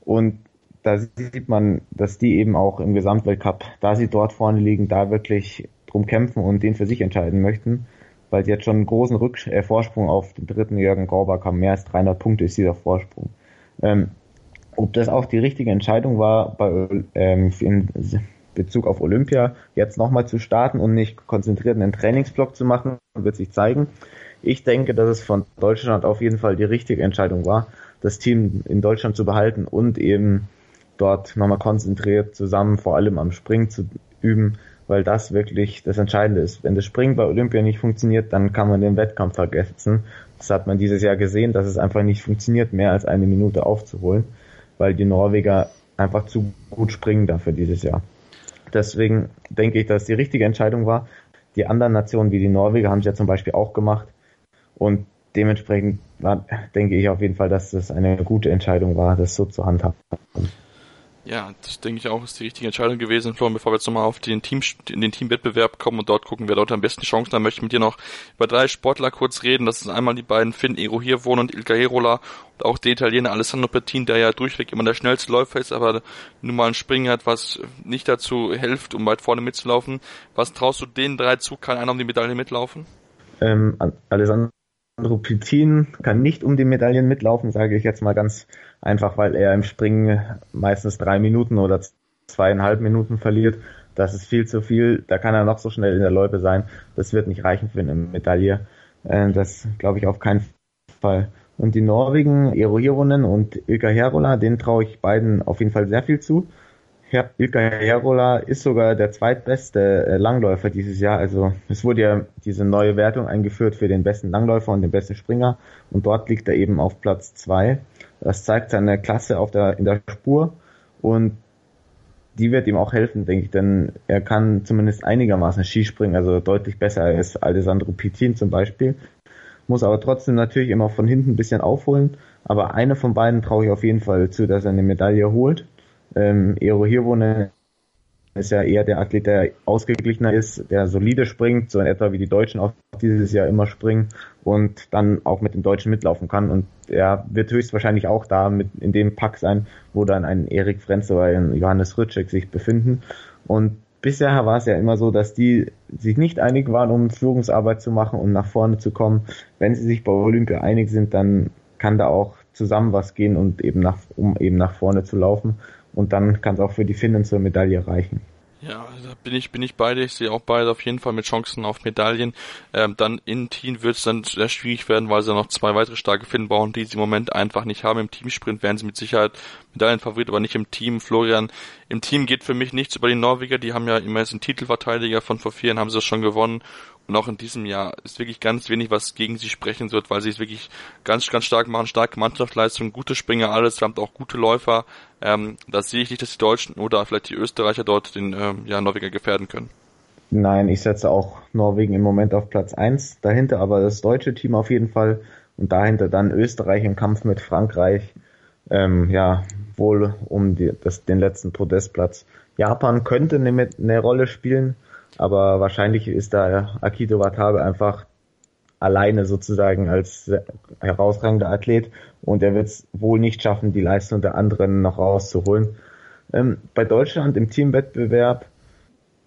Und da sieht man, dass die eben auch im Gesamtweltcup, da sie dort vorne liegen, da wirklich drum kämpfen und den für sich entscheiden möchten, weil sie jetzt schon einen großen Rücks äh, Vorsprung auf den dritten Jürgen Graubach haben. Mehr als 300 Punkte ist dieser Vorsprung. Ähm, ob das auch die richtige Entscheidung war, bei, ähm, in Bezug auf Olympia jetzt nochmal zu starten und nicht konzentriert einen Trainingsblock zu machen, wird sich zeigen. Ich denke, dass es von Deutschland auf jeden Fall die richtige Entscheidung war, das Team in Deutschland zu behalten und eben dort nochmal konzentriert zusammen vor allem am Springen zu üben, weil das wirklich das Entscheidende ist. Wenn das Springen bei Olympia nicht funktioniert, dann kann man den Wettkampf vergessen. Das hat man dieses Jahr gesehen, dass es einfach nicht funktioniert, mehr als eine Minute aufzuholen, weil die Norweger einfach zu gut springen dafür dieses Jahr. Deswegen denke ich, dass die richtige Entscheidung war. Die anderen Nationen wie die Norweger haben es ja zum Beispiel auch gemacht. Und dementsprechend war, denke ich auf jeden Fall, dass das eine gute Entscheidung war, das so zu handhaben. Ja, das denke ich auch, ist die richtige Entscheidung gewesen, Florian, bevor wir jetzt nochmal auf den Team, in den Teamwettbewerb kommen und dort gucken, wer dort am besten Chancen hat, möchte ich mit dir noch über drei Sportler kurz reden. Das sind einmal die beiden Finn Ero Hirvonen und Ilka Herola und auch der Italiener Alessandro Pettin, der ja durchweg immer der schnellste Läufer ist, aber nun mal ein Springen hat, was nicht dazu hilft, um weit vorne mitzulaufen. Was traust du den drei zu? Kann einer um die Medaille mitlaufen? Ähm, Alessandro Pettin kann nicht um die Medaillen mitlaufen, sage ich jetzt mal ganz einfach, weil er im Springen meistens drei Minuten oder zweieinhalb Minuten verliert. Das ist viel zu viel. Da kann er noch so schnell in der Loipe sein. Das wird nicht reichen für eine Medaille. Äh, das glaube ich auf keinen Fall. Und die Norwegen, Eero Hironen und Ilka Herola, denen traue ich beiden auf jeden Fall sehr viel zu. Ilka Herola ist sogar der zweitbeste äh, Langläufer dieses Jahr. Also es wurde ja diese neue Wertung eingeführt für den besten Langläufer und den besten Springer und dort liegt er eben auf Platz zwei. Das zeigt seine Klasse auf der, in der Spur und die wird ihm auch helfen, denke ich, denn er kann zumindest einigermaßen Skispringen, also deutlich besser als Alessandro Pitin zum Beispiel. Muss aber trotzdem natürlich immer von hinten ein bisschen aufholen. Aber einer von beiden traue ich auf jeden Fall zu, dass er eine Medaille holt. Ähm, Eero Hirvonen ist ja eher der Athlet, der ausgeglichener ist, der solide springt, so in etwa wie die Deutschen auch dieses Jahr immer springen und dann auch mit den Deutschen mitlaufen kann. Und er wird höchstwahrscheinlich auch da mit in dem Pack sein, wo dann ein Erik Frenze oder ein Johannes Rutschek sich befinden. Und bisher war es ja immer so, dass die sich nicht einig waren, um Führungsarbeit zu machen und nach vorne zu kommen. Wenn sie sich bei Olympia einig sind, dann kann da auch zusammen was gehen und eben nach, um eben nach vorne zu laufen. Und dann kann es auch für die Finnen zur Medaille reichen. Ja, da bin ich, bin ich beide. Ich sehe auch beide auf jeden Fall mit Chancen auf Medaillen. Ähm, dann in Team wird es dann sehr schwierig werden, weil sie noch zwei weitere starke Finnen brauchen, die sie im Moment einfach nicht haben. Im Teamsprint werden sie mit Sicherheit Medaillenfavorit, aber nicht im Team. Florian, im Team geht für mich nichts über die Norweger. Die haben ja immer einen Titelverteidiger von vor vier Jahren, haben sie das schon gewonnen. Und auch in diesem Jahr ist wirklich ganz wenig, was gegen sie sprechen wird, weil sie es wirklich ganz, ganz stark machen. Starke Mannschaftsleistung, gute Springer, alles. Wir haben auch gute Läufer. Ähm, da sehe ich nicht, dass die Deutschen oder vielleicht die Österreicher dort den ähm, ja, Norweger gefährden können. Nein, ich setze auch Norwegen im Moment auf Platz eins. Dahinter aber das deutsche Team auf jeden Fall. Und dahinter dann Österreich im Kampf mit Frankreich. Ähm, ja, wohl um die, das, den letzten Podestplatz. Japan könnte eine, eine Rolle spielen aber wahrscheinlich ist da Akito Watabe einfach alleine sozusagen als herausragender Athlet und er wird es wohl nicht schaffen, die Leistung der anderen noch rauszuholen. Ähm, bei Deutschland im Teamwettbewerb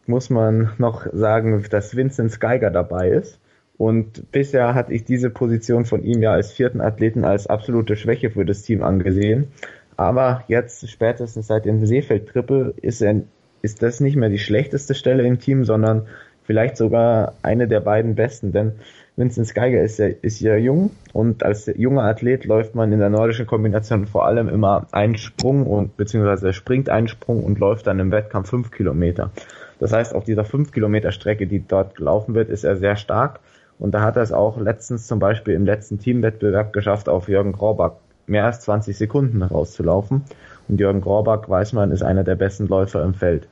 muss man noch sagen, dass Vincent Geiger dabei ist. Und bisher hatte ich diese Position von ihm ja als vierten Athleten als absolute Schwäche für das Team angesehen. Aber jetzt, spätestens seit dem Seefeld-Triple, ist er ist das nicht mehr die schlechteste Stelle im Team, sondern vielleicht sogar eine der beiden besten, denn Vincent Geiger ist ja, ist ja jung und als junger Athlet läuft man in der nordischen Kombination vor allem immer einen Sprung und beziehungsweise springt einen Sprung und läuft dann im Wettkampf fünf Kilometer. Das heißt, auf dieser fünf Kilometer Strecke, die dort gelaufen wird, ist er sehr stark und da hat er es auch letztens zum Beispiel im letzten Teamwettbewerb geschafft, auf Jürgen Graubach mehr als 20 Sekunden rauszulaufen. Und Jürgen Graubach, weiß man, ist einer der besten Läufer im Feld.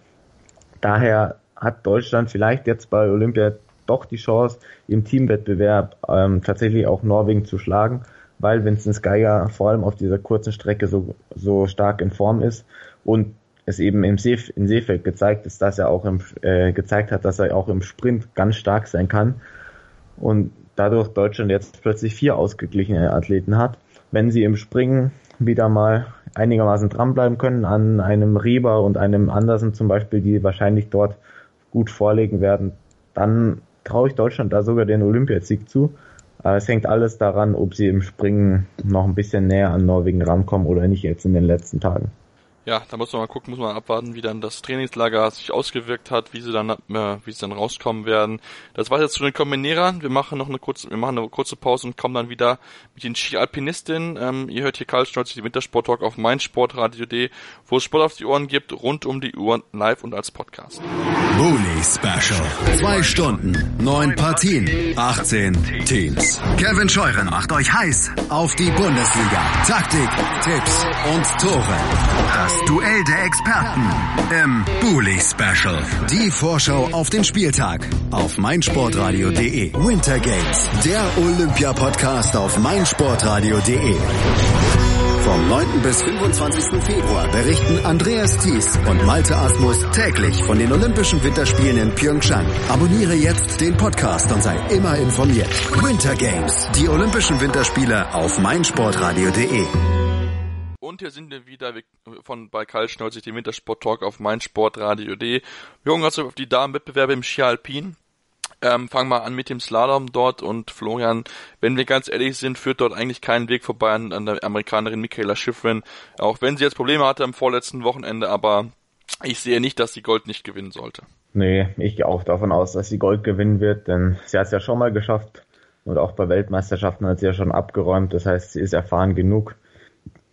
Daher hat Deutschland vielleicht jetzt bei Olympia doch die Chance, im Teamwettbewerb ähm, tatsächlich auch Norwegen zu schlagen, weil Vincent Geiger vor allem auf dieser kurzen Strecke so, so stark in Form ist und es eben im See, in Seefeld gezeigt ist, dass er auch im, äh, gezeigt hat, dass er auch im Sprint ganz stark sein kann und dadurch Deutschland jetzt plötzlich vier ausgeglichene Athleten hat. Wenn sie im Springen wieder mal einigermaßen dranbleiben können an einem Rieber und einem Andersen zum Beispiel, die wahrscheinlich dort gut vorlegen werden, dann traue ich Deutschland da sogar den Olympiasieg zu. Es hängt alles daran, ob sie im Springen noch ein bisschen näher an Norwegen rankommen oder nicht jetzt in den letzten Tagen ja, da muss man mal gucken, muss man abwarten, wie dann das Trainingslager sich ausgewirkt hat, wie sie dann, äh, wie sie dann rauskommen werden. Das war jetzt zu den Kombinierern. Wir machen noch eine kurze, wir machen eine kurze Pause und kommen dann wieder mit den Ski-Alpinistinnen. Ähm, ihr hört hier Karl Stolz, die Wintersport-Talk auf meinsportradio.de, wo es Sport auf die Ohren gibt, rund um die Uhr, live und als Podcast. Bully Special. Zwei Stunden, neun Partien, 18 Teams. Kevin Scheuren macht euch heiß auf die Bundesliga. Taktik, Tipps und Tore. Das Duell der Experten im Bully Special. Die Vorschau auf den Spieltag auf meinsportradio.de. Winter Games, der Olympia-Podcast auf meinsportradio.de. Vom 9. bis 25. Februar berichten Andreas Thies und Malte Asmus täglich von den Olympischen Winterspielen in Pyeongchang. Abonniere jetzt den Podcast und sei immer informiert. Winter Games, die Olympischen Winterspiele auf meinsportradio.de. Und hier sind wir wieder von bei Karl Schnolzig, dem Wintersport Talk auf meinsportradio.de. Wir gucken also auf die Damenwettbewerbe im Ski Alpin. Ähm, fangen wir an mit dem Slalom dort und Florian, wenn wir ganz ehrlich sind, führt dort eigentlich keinen Weg vorbei an, an der Amerikanerin Michaela Schiffrin, auch wenn sie jetzt Probleme hatte am vorletzten Wochenende, aber ich sehe nicht, dass sie Gold nicht gewinnen sollte. Nee, ich gehe auch davon aus, dass sie Gold gewinnen wird, denn sie hat es ja schon mal geschafft und auch bei Weltmeisterschaften hat sie ja schon abgeräumt, das heißt, sie ist erfahren genug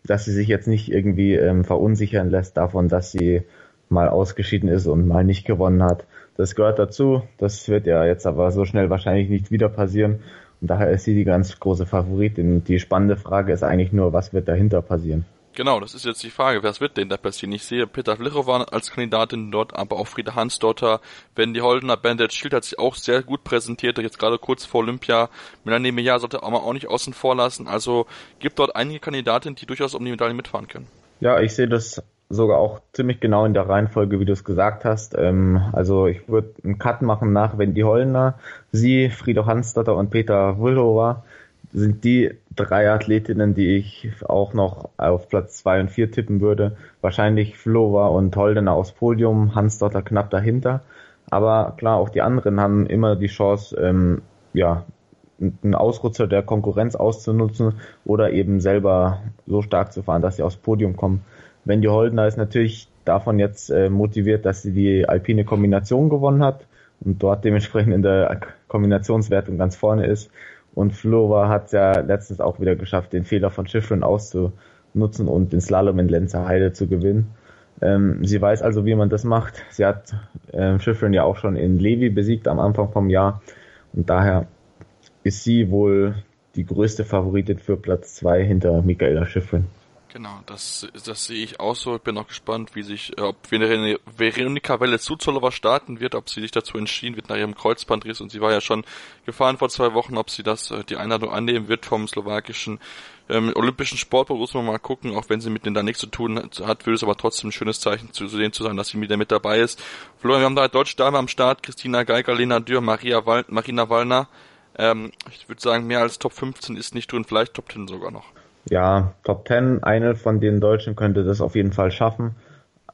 dass sie sich jetzt nicht irgendwie ähm, verunsichern lässt davon, dass sie mal ausgeschieden ist und mal nicht gewonnen hat. Das gehört dazu. Das wird ja jetzt aber so schnell wahrscheinlich nicht wieder passieren. Und daher ist sie die ganz große Favoritin. Die spannende Frage ist eigentlich nur, was wird dahinter passieren? Genau, das ist jetzt die Frage, was wird denn da passieren? Ich sehe Peter Vlichowa als Kandidatin dort, aber auch Frieda Hansdotter, Wendy Holdener, Bandit Schild hat sich auch sehr gut präsentiert, jetzt gerade kurz vor Olympia. Melanie Meyer sollte man auch nicht außen vor lassen. Also gibt dort einige Kandidatinnen, die durchaus um die Medaille mitfahren können. Ja, ich sehe das sogar auch ziemlich genau in der Reihenfolge, wie du es gesagt hast. Ähm, also ich würde einen Cut machen nach Wendy Hollner, sie, Frieda Hansdotter und Peter Vlhova sind die drei Athletinnen, die ich auch noch auf Platz zwei und vier tippen würde. Wahrscheinlich Flova und Holdener aufs Podium, Hans Dotter knapp dahinter. Aber klar, auch die anderen haben immer die Chance, ähm, ja, einen Ausrutscher der Konkurrenz auszunutzen oder eben selber so stark zu fahren, dass sie aufs Podium kommen. Wendy Holdener ist natürlich davon jetzt äh, motiviert, dass sie die alpine Kombination gewonnen hat und dort dementsprechend in der Kombinationswertung ganz vorne ist. Und Flora hat ja letztens auch wieder geschafft, den Fehler von Schiffrin auszunutzen und den Slalom in Lenzer Heide zu gewinnen. Ähm, sie weiß also, wie man das macht. Sie hat ähm, Schiffrin ja auch schon in Levi besiegt am Anfang vom Jahr. Und daher ist sie wohl die größte Favoritin für Platz zwei hinter Michaela Schiffrin. Genau, das, das sehe ich auch so. Ich bin auch gespannt, wie sich, äh, ob Veronika Welle Zuzolova starten wird, ob sie sich dazu entschieden wird nach ihrem Kreuzbandriss und sie war ja schon gefahren vor zwei Wochen, ob sie das, äh, die Einladung annehmen wird vom slowakischen ähm, Olympischen Sportbund, muss man mal gucken, auch wenn sie mit denen da nichts zu tun hat, würde es aber trotzdem ein schönes Zeichen zu sehen zu sein, dass sie wieder mit dabei ist. Florian, wir haben da deutsche Dame am Start, Christina Geiger, Lena Dürr, Maria Wal Marina Wallner. Ähm, ich würde sagen, mehr als Top 15 ist nicht drin, vielleicht Top 10 sogar noch ja, Top 10, eine von den Deutschen könnte das auf jeden Fall schaffen.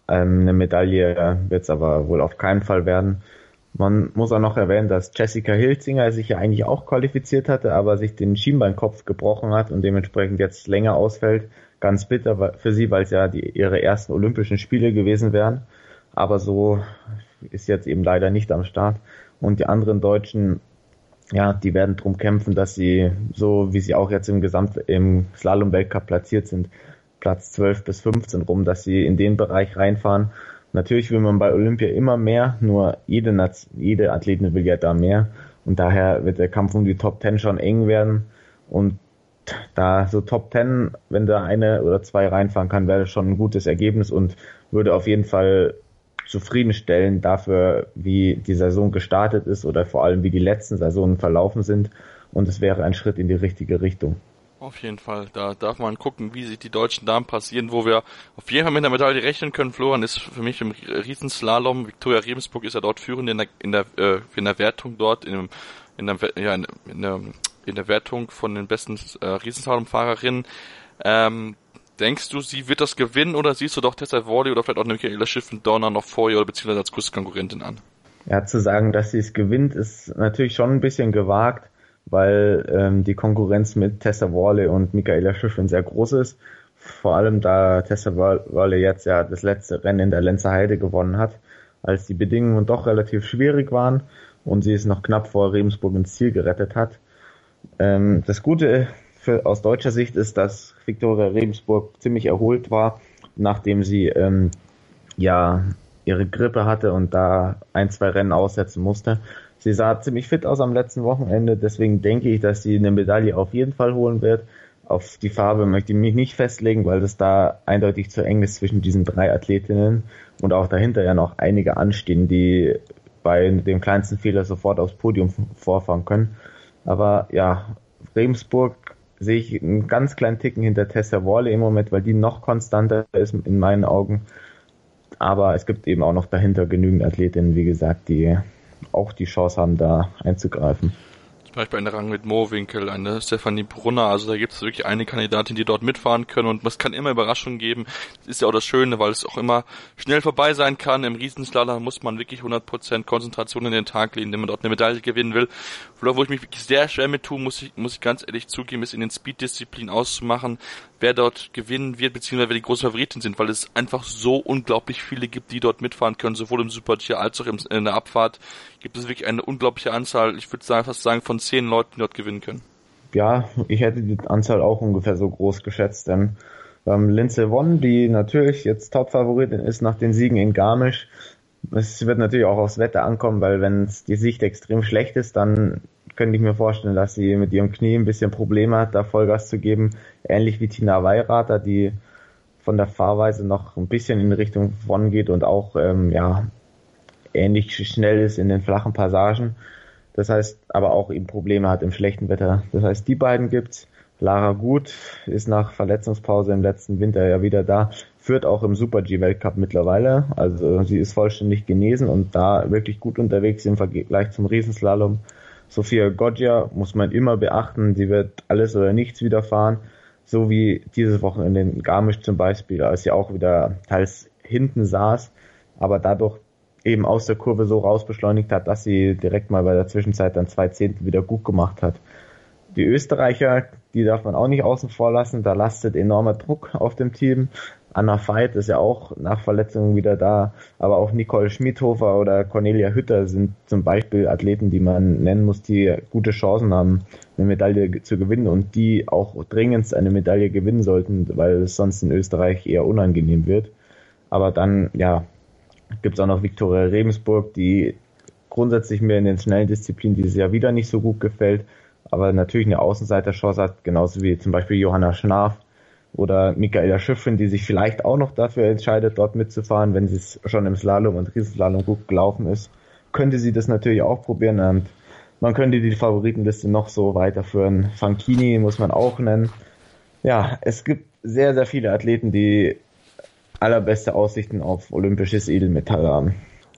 Ähm, eine Medaille wird es aber wohl auf keinen Fall werden. Man muss auch noch erwähnen, dass Jessica Hilzinger sich ja eigentlich auch qualifiziert hatte, aber sich den Schienbeinkopf gebrochen hat und dementsprechend jetzt länger ausfällt. Ganz bitter für sie, weil es ja die, ihre ersten Olympischen Spiele gewesen wären. Aber so ist jetzt eben leider nicht am Start. Und die anderen Deutschen ja, die werden drum kämpfen, dass sie, so wie sie auch jetzt im Gesamt, im Slalom-Weltcup platziert sind, Platz 12 bis 15 rum, dass sie in den Bereich reinfahren. Natürlich will man bei Olympia immer mehr, nur jede, jede Athletin will ja da mehr. Und daher wird der Kampf um die Top 10 schon eng werden. Und da so Top 10, wenn da eine oder zwei reinfahren kann, wäre schon ein gutes Ergebnis und würde auf jeden Fall zufriedenstellen dafür, wie die Saison gestartet ist oder vor allem wie die letzten Saisonen verlaufen sind. Und es wäre ein Schritt in die richtige Richtung. Auf jeden Fall. Da darf man gucken, wie sich die deutschen Damen passieren, wo wir auf jeden Fall mit einer Medaille rechnen können. Florian ist für mich im Riesenslalom. Viktoria Rebensburg ist ja dort führend in der, in der, äh, in der Wertung dort, in, in, der, ja, in, der, in der Wertung von den besten äh, Riesenslalomfahrerinnen. Ähm, Denkst du, sie wird das gewinnen oder siehst du doch Tessa Worley oder vielleicht auch eine Michaela Schiffen-Donner noch vor ihr oder beziehungsweise als Kurskonkurrentin an? Ja, zu sagen, dass sie es gewinnt, ist natürlich schon ein bisschen gewagt, weil ähm, die Konkurrenz mit Tessa Worley und Michaela Schiffen sehr groß ist. Vor allem da Tessa Worley jetzt ja das letzte Rennen in der Lenzer Heide gewonnen hat, als die Bedingungen doch relativ schwierig waren und sie es noch knapp vor Regensburg ins Ziel gerettet hat. Ähm, das Gute für, aus deutscher Sicht ist, dass Viktoria Rebensburg ziemlich erholt war, nachdem sie ähm, ja ihre Grippe hatte und da ein, zwei Rennen aussetzen musste. Sie sah ziemlich fit aus am letzten Wochenende, deswegen denke ich, dass sie eine Medaille auf jeden Fall holen wird. Auf die Farbe möchte ich mich nicht festlegen, weil das da eindeutig zu eng ist zwischen diesen drei Athletinnen und auch dahinter ja noch einige anstehen, die bei dem kleinsten Fehler sofort aufs Podium vorfahren können. Aber ja, Regensburg sehe ich einen ganz kleinen Ticken hinter Tessa Worley im Moment, weil die noch konstanter ist in meinen Augen. Aber es gibt eben auch noch dahinter genügend Athletinnen, wie gesagt, die auch die Chance haben, da einzugreifen. Beispiel eine Rang mit Moorwinkel, eine Stefanie Brunner, also da gibt es wirklich eine Kandidatin, die dort mitfahren können und es kann immer Überraschungen geben. Das ist ja auch das Schöne, weil es auch immer schnell vorbei sein kann. Im Riesenslalom muss man wirklich 100% Konzentration in den Tag legen, wenn man dort eine Medaille gewinnen will. Wo ich mich wirklich sehr schwer mit tue, muss ich, muss ich ganz ehrlich zugeben, ist in den Speed-Disziplinen auszumachen, wer dort gewinnen wird, beziehungsweise wer die großen Favoriten sind, weil es einfach so unglaublich viele gibt, die dort mitfahren können, sowohl im Super-Tier als auch in der Abfahrt. Gibt es wirklich eine unglaubliche Anzahl, ich würde fast sagen, von zehn Leuten, die dort gewinnen können. Ja, ich hätte die Anzahl auch ungefähr so groß geschätzt, denn Ähm, Lindsay Vonn, die natürlich jetzt Top-Favoritin ist nach den Siegen in Garmisch. Es wird natürlich auch aufs Wetter ankommen, weil wenn die Sicht extrem schlecht ist, dann könnte ich mir vorstellen, dass sie mit ihrem Knie ein bisschen Probleme hat, da Vollgas zu geben. Ähnlich wie Tina Weirater, die von der Fahrweise noch ein bisschen in Richtung Vonn geht und auch ähm, ja ähnlich schnell ist in den flachen Passagen. Das heißt, aber auch eben Probleme hat im schlechten Wetter. Das heißt, die beiden gibt's. Lara Gut ist nach Verletzungspause im letzten Winter ja wieder da, führt auch im Super G Weltcup mittlerweile. Also sie ist vollständig genesen und da wirklich gut unterwegs im Vergleich zum Riesenslalom. Sophia Goggia muss man immer beachten, sie wird alles oder nichts wieder fahren, so wie dieses Wochenende in Garmisch zum Beispiel, als sie auch wieder teils hinten saß, aber dadurch eben aus der Kurve so rausbeschleunigt hat, dass sie direkt mal bei der Zwischenzeit dann zwei Zehntel wieder gut gemacht hat. Die Österreicher, die darf man auch nicht außen vor lassen, da lastet enormer Druck auf dem Team. Anna Veit ist ja auch nach Verletzungen wieder da, aber auch Nicole Schmidhofer oder Cornelia Hütter sind zum Beispiel Athleten, die man nennen muss, die gute Chancen haben, eine Medaille zu gewinnen und die auch dringend eine Medaille gewinnen sollten, weil es sonst in Österreich eher unangenehm wird. Aber dann, ja, gibt es auch noch Viktoria Rebensburg, die grundsätzlich mir in den schnellen Disziplinen dieses Jahr wieder nicht so gut gefällt, aber natürlich eine Außenseiterchance hat, genauso wie zum Beispiel Johanna Schnarf oder Michaela Schiffrin, die sich vielleicht auch noch dafür entscheidet, dort mitzufahren, wenn sie es schon im Slalom und Riesenslalom gut gelaufen ist, könnte sie das natürlich auch probieren und man könnte die Favoritenliste noch so weiterführen. Fankini muss man auch nennen. Ja, es gibt sehr, sehr viele Athleten, die allerbeste Aussichten auf olympisches Edelmetall haben.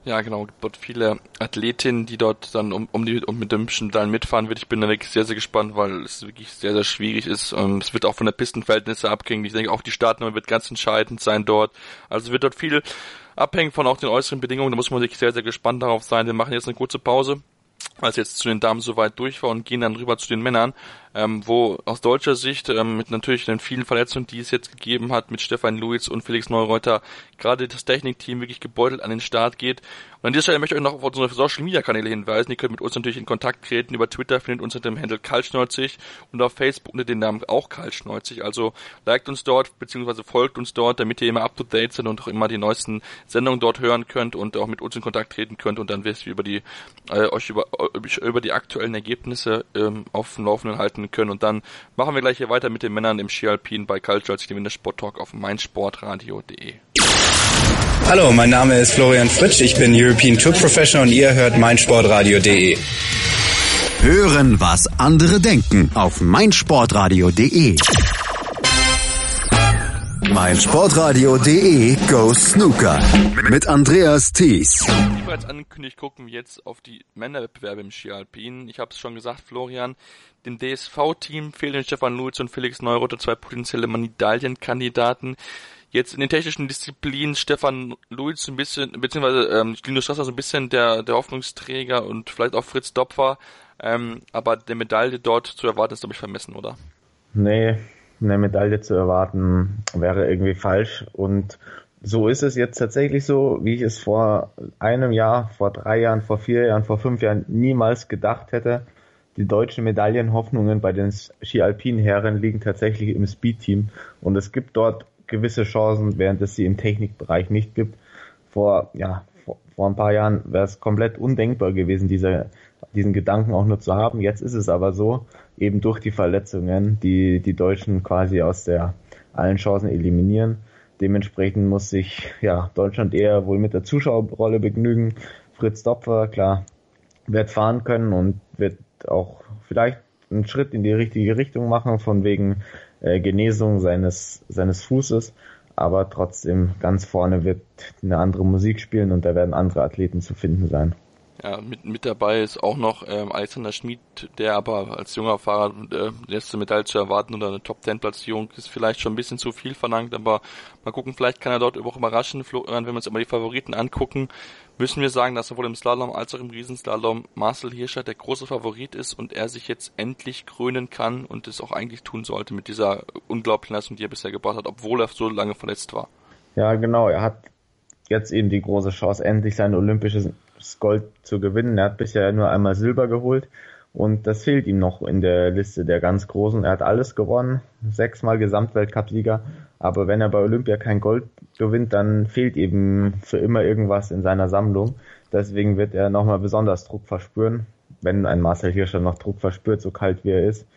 Ja, genau. Es gibt dort viele Athletinnen, die dort dann um, um die um mit dem Medaillen mitfahren wird. Ich bin da wirklich sehr, sehr gespannt, weil es wirklich sehr, sehr schwierig ist. Ähm, es wird auch von der Pistenverhältnisse abhängen. Ich denke, auch die Startnummer wird ganz entscheidend sein dort. Also wird dort viel abhängen von auch den äußeren Bedingungen. Da muss man wirklich sehr, sehr gespannt darauf sein. Wir machen jetzt eine kurze Pause als jetzt zu den Damen soweit durch war und gehen dann rüber zu den Männern ähm, wo aus deutscher Sicht ähm, mit natürlich den vielen Verletzungen, die es jetzt gegeben hat, mit Stefan Luiz und Felix Neureuter, gerade das Technikteam wirklich gebeutelt an den Start geht. Und an dieser Stelle möchte ich euch noch auf unsere Social Media Kanäle hinweisen. Ihr könnt mit uns natürlich in Kontakt treten. Über Twitter findet uns unter dem Handle Kaltschneuzig und auf Facebook unter dem Namen auch Kaltschneuzig. Also liked uns dort, beziehungsweise folgt uns dort, damit ihr immer up to date sind und auch immer die neuesten Sendungen dort hören könnt und auch mit uns in Kontakt treten könnt und dann wisst ihr über die, äh, euch über, über die aktuellen Ergebnisse ähm, auf dem Laufenden halten können. Und dann machen wir gleich hier weiter mit den Männern im Ski Alpin bei Culture als Gewinner Sport Talk auf meinsportradio.de. Hallo, mein Name ist Florian Fritsch, ich bin European Tour Professional und ihr hört meinsportradio.de. Hören, was andere denken auf meinsportradio.de meinsportradio.de Go Snooker mit Andreas Thies. Wie bereits angekündigt, gucken wir jetzt auf die Männerwettbewerbe im Ski Alpin. Ich habe es schon gesagt, Florian, dem DSV-Team fehlen Stefan Lutz und Felix Neurotter zwei potenzielle Medaillenkandidaten. Jetzt in den technischen Disziplinen Stefan Luiz ein bisschen, beziehungsweise ähm, Linus Strasser so ein bisschen der, der Hoffnungsträger und vielleicht auch Fritz Dopfer. Ähm, aber der Medaille dort zu erwarten ist, glaube ich, vermessen, oder? Nee, eine Medaille zu erwarten wäre irgendwie falsch. Und so ist es jetzt tatsächlich so, wie ich es vor einem Jahr, vor drei Jahren, vor vier Jahren, vor fünf Jahren niemals gedacht hätte die deutschen Medaillenhoffnungen bei den Ski-Alpin-Herren liegen tatsächlich im Speed-Team und es gibt dort gewisse Chancen, während es sie im Technikbereich nicht gibt. Vor, ja, vor, vor ein paar Jahren wäre es komplett undenkbar gewesen, diese, diesen Gedanken auch nur zu haben. Jetzt ist es aber so, eben durch die Verletzungen, die die Deutschen quasi aus der allen Chancen eliminieren. Dementsprechend muss sich ja Deutschland eher wohl mit der Zuschauerrolle begnügen. Fritz Dopfer, klar, wird fahren können und wird auch vielleicht einen Schritt in die richtige Richtung machen, von wegen äh, Genesung seines, seines Fußes. Aber trotzdem ganz vorne wird eine andere Musik spielen und da werden andere Athleten zu finden sein. Ja, mit, mit dabei ist auch noch ähm, Alexander Schmid, der aber als junger Fahrer äh, letzte Medaille zu erwarten oder eine Top Ten Platzierung ist vielleicht schon ein bisschen zu viel verlangt, aber mal gucken, vielleicht kann er dort auch überraschen. Wenn wir uns immer die Favoriten angucken, müssen wir sagen, dass sowohl im Slalom als auch im Riesenslalom Marcel Hirscher der große Favorit ist und er sich jetzt endlich krönen kann und es auch eigentlich tun sollte mit dieser unglaublichen Leistung, die er bisher gebracht hat, obwohl er so lange verletzt war. Ja, genau. Er hat jetzt eben die große Chance, endlich sein olympisches Gold zu gewinnen. Er hat bisher nur einmal Silber geholt Und das fehlt ihm noch in der Liste der ganz Großen. Er hat alles gewonnen, sechsmal Gesamtweltcupsieger. Aber wenn er bei Olympia kein Gold gewinnt, dann fehlt eben für immer irgendwas in seiner Sammlung. Deswegen wird er nochmal besonders Druck verspüren, wenn ein Marcel Hirscher noch Druck verspürt, so kalt wie er ist.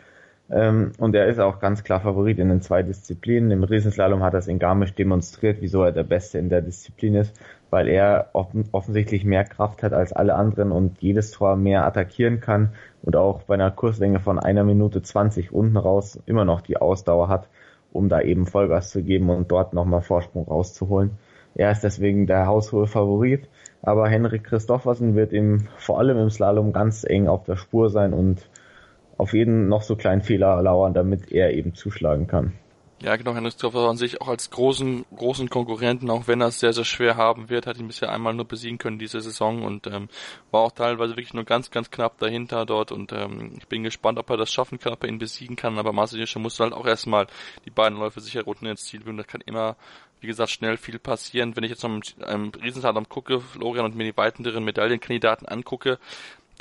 Ähm, und er ist auch ganz klar Favorit in den zwei Disziplinen. Im Riesenslalom hat er es in Garmisch demonstriert, wieso er der Beste in der Disziplin ist, weil er offen, offensichtlich mehr Kraft hat als alle anderen und jedes Tor mehr attackieren kann und auch bei einer Kurslänge von einer Minute 20 unten raus immer noch die Ausdauer hat, um da eben Vollgas zu geben und dort nochmal Vorsprung rauszuholen. Er ist deswegen der haushohe Favorit, aber Henrik Christoffersen wird ihm vor allem im Slalom ganz eng auf der Spur sein und auf jeden noch so kleinen Fehler lauern, damit er eben zuschlagen kann. Ja, genau, Henrik Christopher an sich auch als großen, großen Konkurrenten, auch wenn er es sehr, sehr schwer haben wird, hat ihn bisher einmal nur besiegen können diese Saison und ähm, war auch teilweise wirklich nur ganz, ganz knapp dahinter dort und ähm, ich bin gespannt, ob er das schaffen kann, ob er ihn besiegen kann, aber Marcel Hirscher muss halt auch erstmal die beiden Läufe sicher runden ins Ziel bringen, das kann immer wie gesagt, schnell viel passieren. Wenn ich jetzt noch im Riesenslalom gucke, Florian und mir die weiteren Medaillenkandidaten angucke,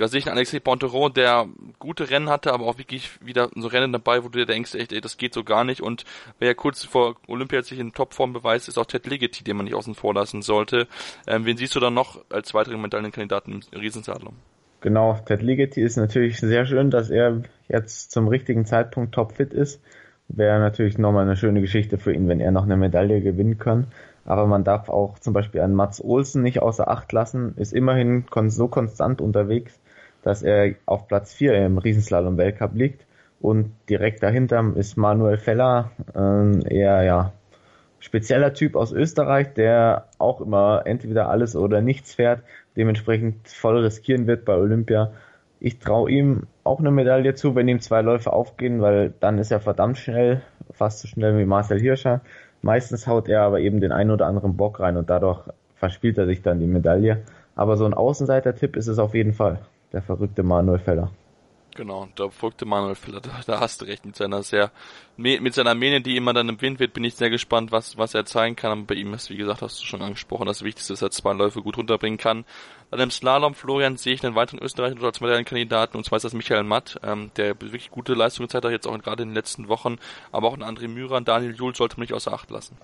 da sehe ich einen Alexis Ponteron, der gute Rennen hatte, aber auch wirklich wieder so Rennen dabei, wo du dir denkst, echt, ey, das geht so gar nicht. Und wer ja kurz vor Olympia sich in Topform beweist, ist auch Ted Ligeti, den man nicht außen vor lassen sollte. Ähm, wen siehst du dann noch als weiteren Medaillenkandidaten im Riesensadler? Genau, Ted Ligeti ist natürlich sehr schön, dass er jetzt zum richtigen Zeitpunkt topfit ist. Wäre natürlich nochmal eine schöne Geschichte für ihn, wenn er noch eine Medaille gewinnen kann. Aber man darf auch zum Beispiel einen Mats Olsen nicht außer Acht lassen, ist immerhin so konstant unterwegs, dass er auf Platz 4 im Riesenslalom-Weltcup liegt. Und direkt dahinter ist Manuel Feller, äh, eher ja spezieller Typ aus Österreich, der auch immer entweder alles oder nichts fährt, dementsprechend voll riskieren wird bei Olympia. Ich traue ihm auch eine Medaille zu, wenn ihm zwei Läufe aufgehen, weil dann ist er verdammt schnell, fast so schnell wie Marcel Hirscher. Meistens haut er aber eben den einen oder anderen Bock rein und dadurch verspielt er sich dann die Medaille. Aber so ein Außenseiter-Tipp ist es auf jeden Fall der verrückte Manuel Feller. Genau, der verrückte Manuel Feller, da, da, hast du recht, mit seiner sehr, mit seiner Mähne, die immer dann im Wind wird, bin ich sehr gespannt, was, was er zeigen kann. Aber bei ihm ist, wie gesagt, hast du schon angesprochen, das Wichtigste ist, dass er zwei Läufe gut runterbringen kann. Dann im Slalom, Florian, sehe ich einen weiteren Österreicher als Medaillenkandidaten, und zwar ist das Michael Matt, ähm, der wirklich gute Leistungen gezeigt hat, jetzt auch gerade in den letzten Wochen, aber auch ein André Myran, Daniel Juhl sollte man nicht außer Acht lassen.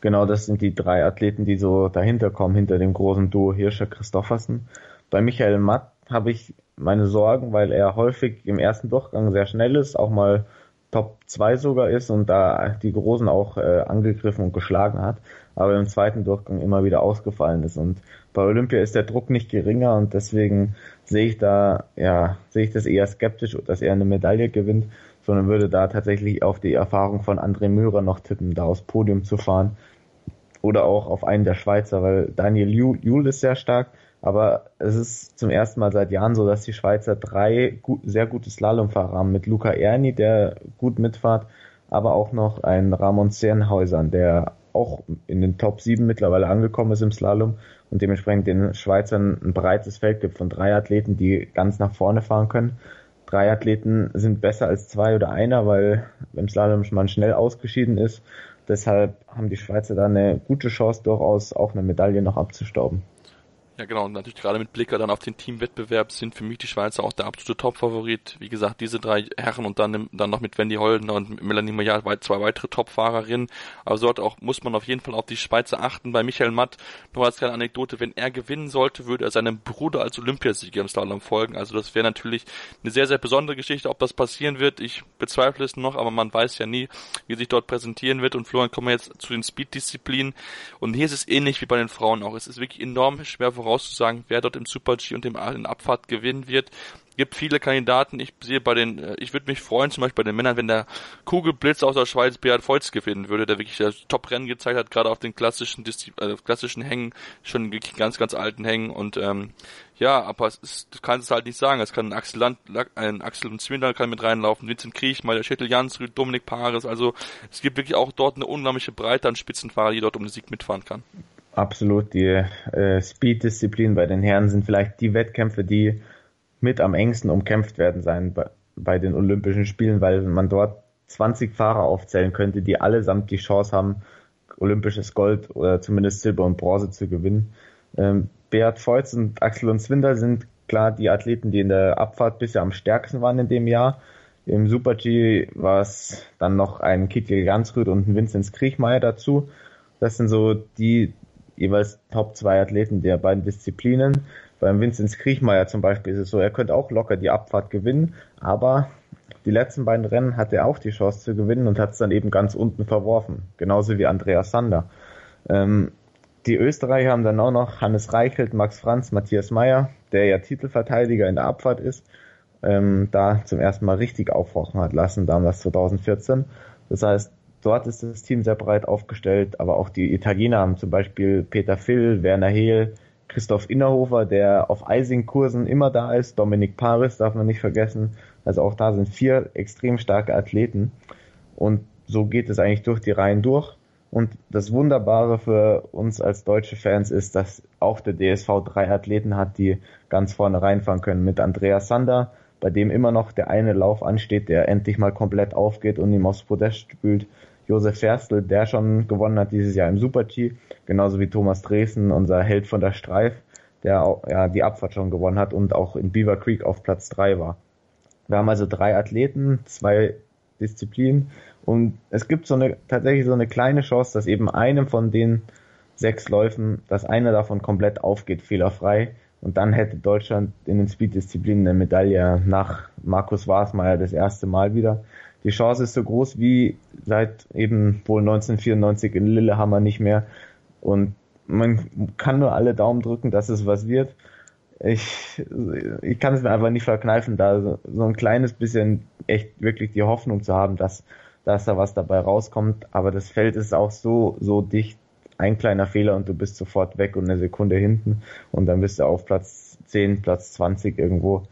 Genau, das sind die drei Athleten, die so dahinter kommen, hinter dem großen Duo Hirscher Christoffersen. Bei Michael Matt habe ich meine Sorgen, weil er häufig im ersten Durchgang sehr schnell ist, auch mal Top 2 sogar ist und da die Großen auch äh, angegriffen und geschlagen hat, aber im zweiten Durchgang immer wieder ausgefallen ist. Und bei Olympia ist der Druck nicht geringer und deswegen sehe ich da, ja, sehe ich das eher skeptisch, dass er eine Medaille gewinnt, sondern würde da tatsächlich auf die Erfahrung von André Mürer noch tippen, da aufs Podium zu fahren. Oder auch auf einen der Schweizer, weil Daniel Juhl ist sehr stark, aber es ist zum ersten Mal seit Jahren so, dass die Schweizer drei gut, sehr gute Slalomfahrer haben. Mit Luca Erni, der gut mitfahrt, aber auch noch ein Ramon Zernhäusern, der auch in den Top 7 mittlerweile angekommen ist im Slalom und dementsprechend den Schweizern ein breites Feld gibt von drei Athleten, die ganz nach vorne fahren können. Drei Athleten sind besser als zwei oder einer, weil im Slalom man schnell ausgeschieden ist. Deshalb haben die Schweizer da eine gute Chance, durchaus auch eine Medaille noch abzustauben. Ja genau, und natürlich gerade mit Blicker dann auf den Teamwettbewerb sind für mich die Schweizer auch der absolute Top-Favorit. Wie gesagt, diese drei Herren und dann, dann noch mit Wendy Holdener und Melanie Moyal zwei weitere Top-Fahrerinnen. Aber dort auch muss man auf jeden Fall auf die Schweizer achten. Bei Michael Matt, nur als kleine Anekdote, wenn er gewinnen sollte, würde er seinem Bruder als Olympiasieger im Slalom folgen. Also das wäre natürlich eine sehr, sehr besondere Geschichte. Ob das passieren wird, ich bezweifle es noch, aber man weiß ja nie, wie sich dort präsentieren wird. Und Florian, kommen wir jetzt zu den Speed-Disziplinen. Und hier ist es ähnlich wie bei den Frauen auch. Es ist wirklich enorm schwer voraus vorauszusagen, wer dort im Super-G und im in Abfahrt gewinnen wird. Gibt viele Kandidaten. Ich sehe bei den, äh, ich würde mich freuen, zum Beispiel bei den Männern, wenn der Kugelblitz aus der Schweiz Beat Volz gewinnen würde, der wirklich das Top-Rennen gezeigt hat, gerade auf den klassischen, äh, klassischen Hängen, schon ganz, ganz alten Hängen und ähm, ja, aber es ist, du kannst es halt nicht sagen. Es kann ein Axel Land, ein Axel und Zwindler kann mit reinlaufen, Vincent Kriech, mal der Schädel Jansrud, Dominik Paris. Also es gibt wirklich auch dort eine unglaubliche Breite an Spitzenfahrer, die dort um den Sieg mitfahren kann. Absolut, die äh, Speed-Disziplin bei den Herren sind vielleicht die Wettkämpfe, die mit am engsten umkämpft werden sein bei, bei den Olympischen Spielen, weil man dort 20 Fahrer aufzählen könnte, die allesamt die Chance haben, olympisches Gold oder zumindest Silber und Bronze zu gewinnen. Ähm, Beat Feutz und Axel und Zwinder sind klar die Athleten, die in der Abfahrt bisher am stärksten waren in dem Jahr. Im Super-G war es dann noch ein Kittel Gansrud und ein Vinzenz Kriechmeier dazu. Das sind so die jeweils Top zwei Athleten der beiden Disziplinen. Beim Vinzenz Kriechmeier zum Beispiel ist es so, er könnte auch locker die Abfahrt gewinnen, aber die letzten beiden Rennen hatte er auch die Chance zu gewinnen und hat es dann eben ganz unten verworfen. Genauso wie Andreas Sander. Ähm, die Österreicher haben dann auch noch Hannes Reichelt, Max Franz, Matthias Meyer, der ja Titelverteidiger in der Abfahrt ist, ähm, da zum ersten Mal richtig aufhorchen hat lassen, damals 2014. Das heißt, dort ist das Team sehr breit aufgestellt, aber auch die Italiener haben zum Beispiel Peter Phil, Werner Hehl, Christoph Innerhofer, der auf Eising-Kursen immer da ist, Dominik Paris darf man nicht vergessen. Also auch da sind vier extrem starke Athleten. Und so geht es eigentlich durch die Reihen durch. Und das Wunderbare für uns als deutsche Fans ist, dass auch der DSV drei Athleten hat, die ganz vorne reinfahren können. Mit Andreas Sander, bei dem immer noch der eine Lauf ansteht, der endlich mal komplett aufgeht und ihm aufs Podest spült. Josef Ferstl, der schon gewonnen hat dieses Jahr im Super-G, genauso wie Thomas Dresen, unser Held von der Streif, der auch, ja, die Abfahrt schon gewonnen hat und auch in Beaver Creek auf Platz drei war. Wir haben also drei Athleten, zwei Disziplinen und es gibt so eine, tatsächlich so eine kleine Chance, dass eben einem von den sechs Läufen, dass einer davon komplett aufgeht, fehlerfrei. Und dann hätte Deutschland in den Speed-Disziplinen eine Medaille nach Markus Wasmeier das erste Mal wieder die Chance ist so groß wie seit eben wohl 1994 in Lillehammer nicht mehr. Und man kann nur alle Daumen drücken, dass es was wird. Ich, ich kann es mir einfach nicht verkneifen, da so, ein kleines bisschen echt wirklich die Hoffnung zu haben, dass, dass da was dabei rauskommt. Aber das Feld ist auch so, so dicht. Ein kleiner Fehler und du bist sofort weg und eine Sekunde hinten und dann bist du auf Platz 10, Platz 20 irgendwo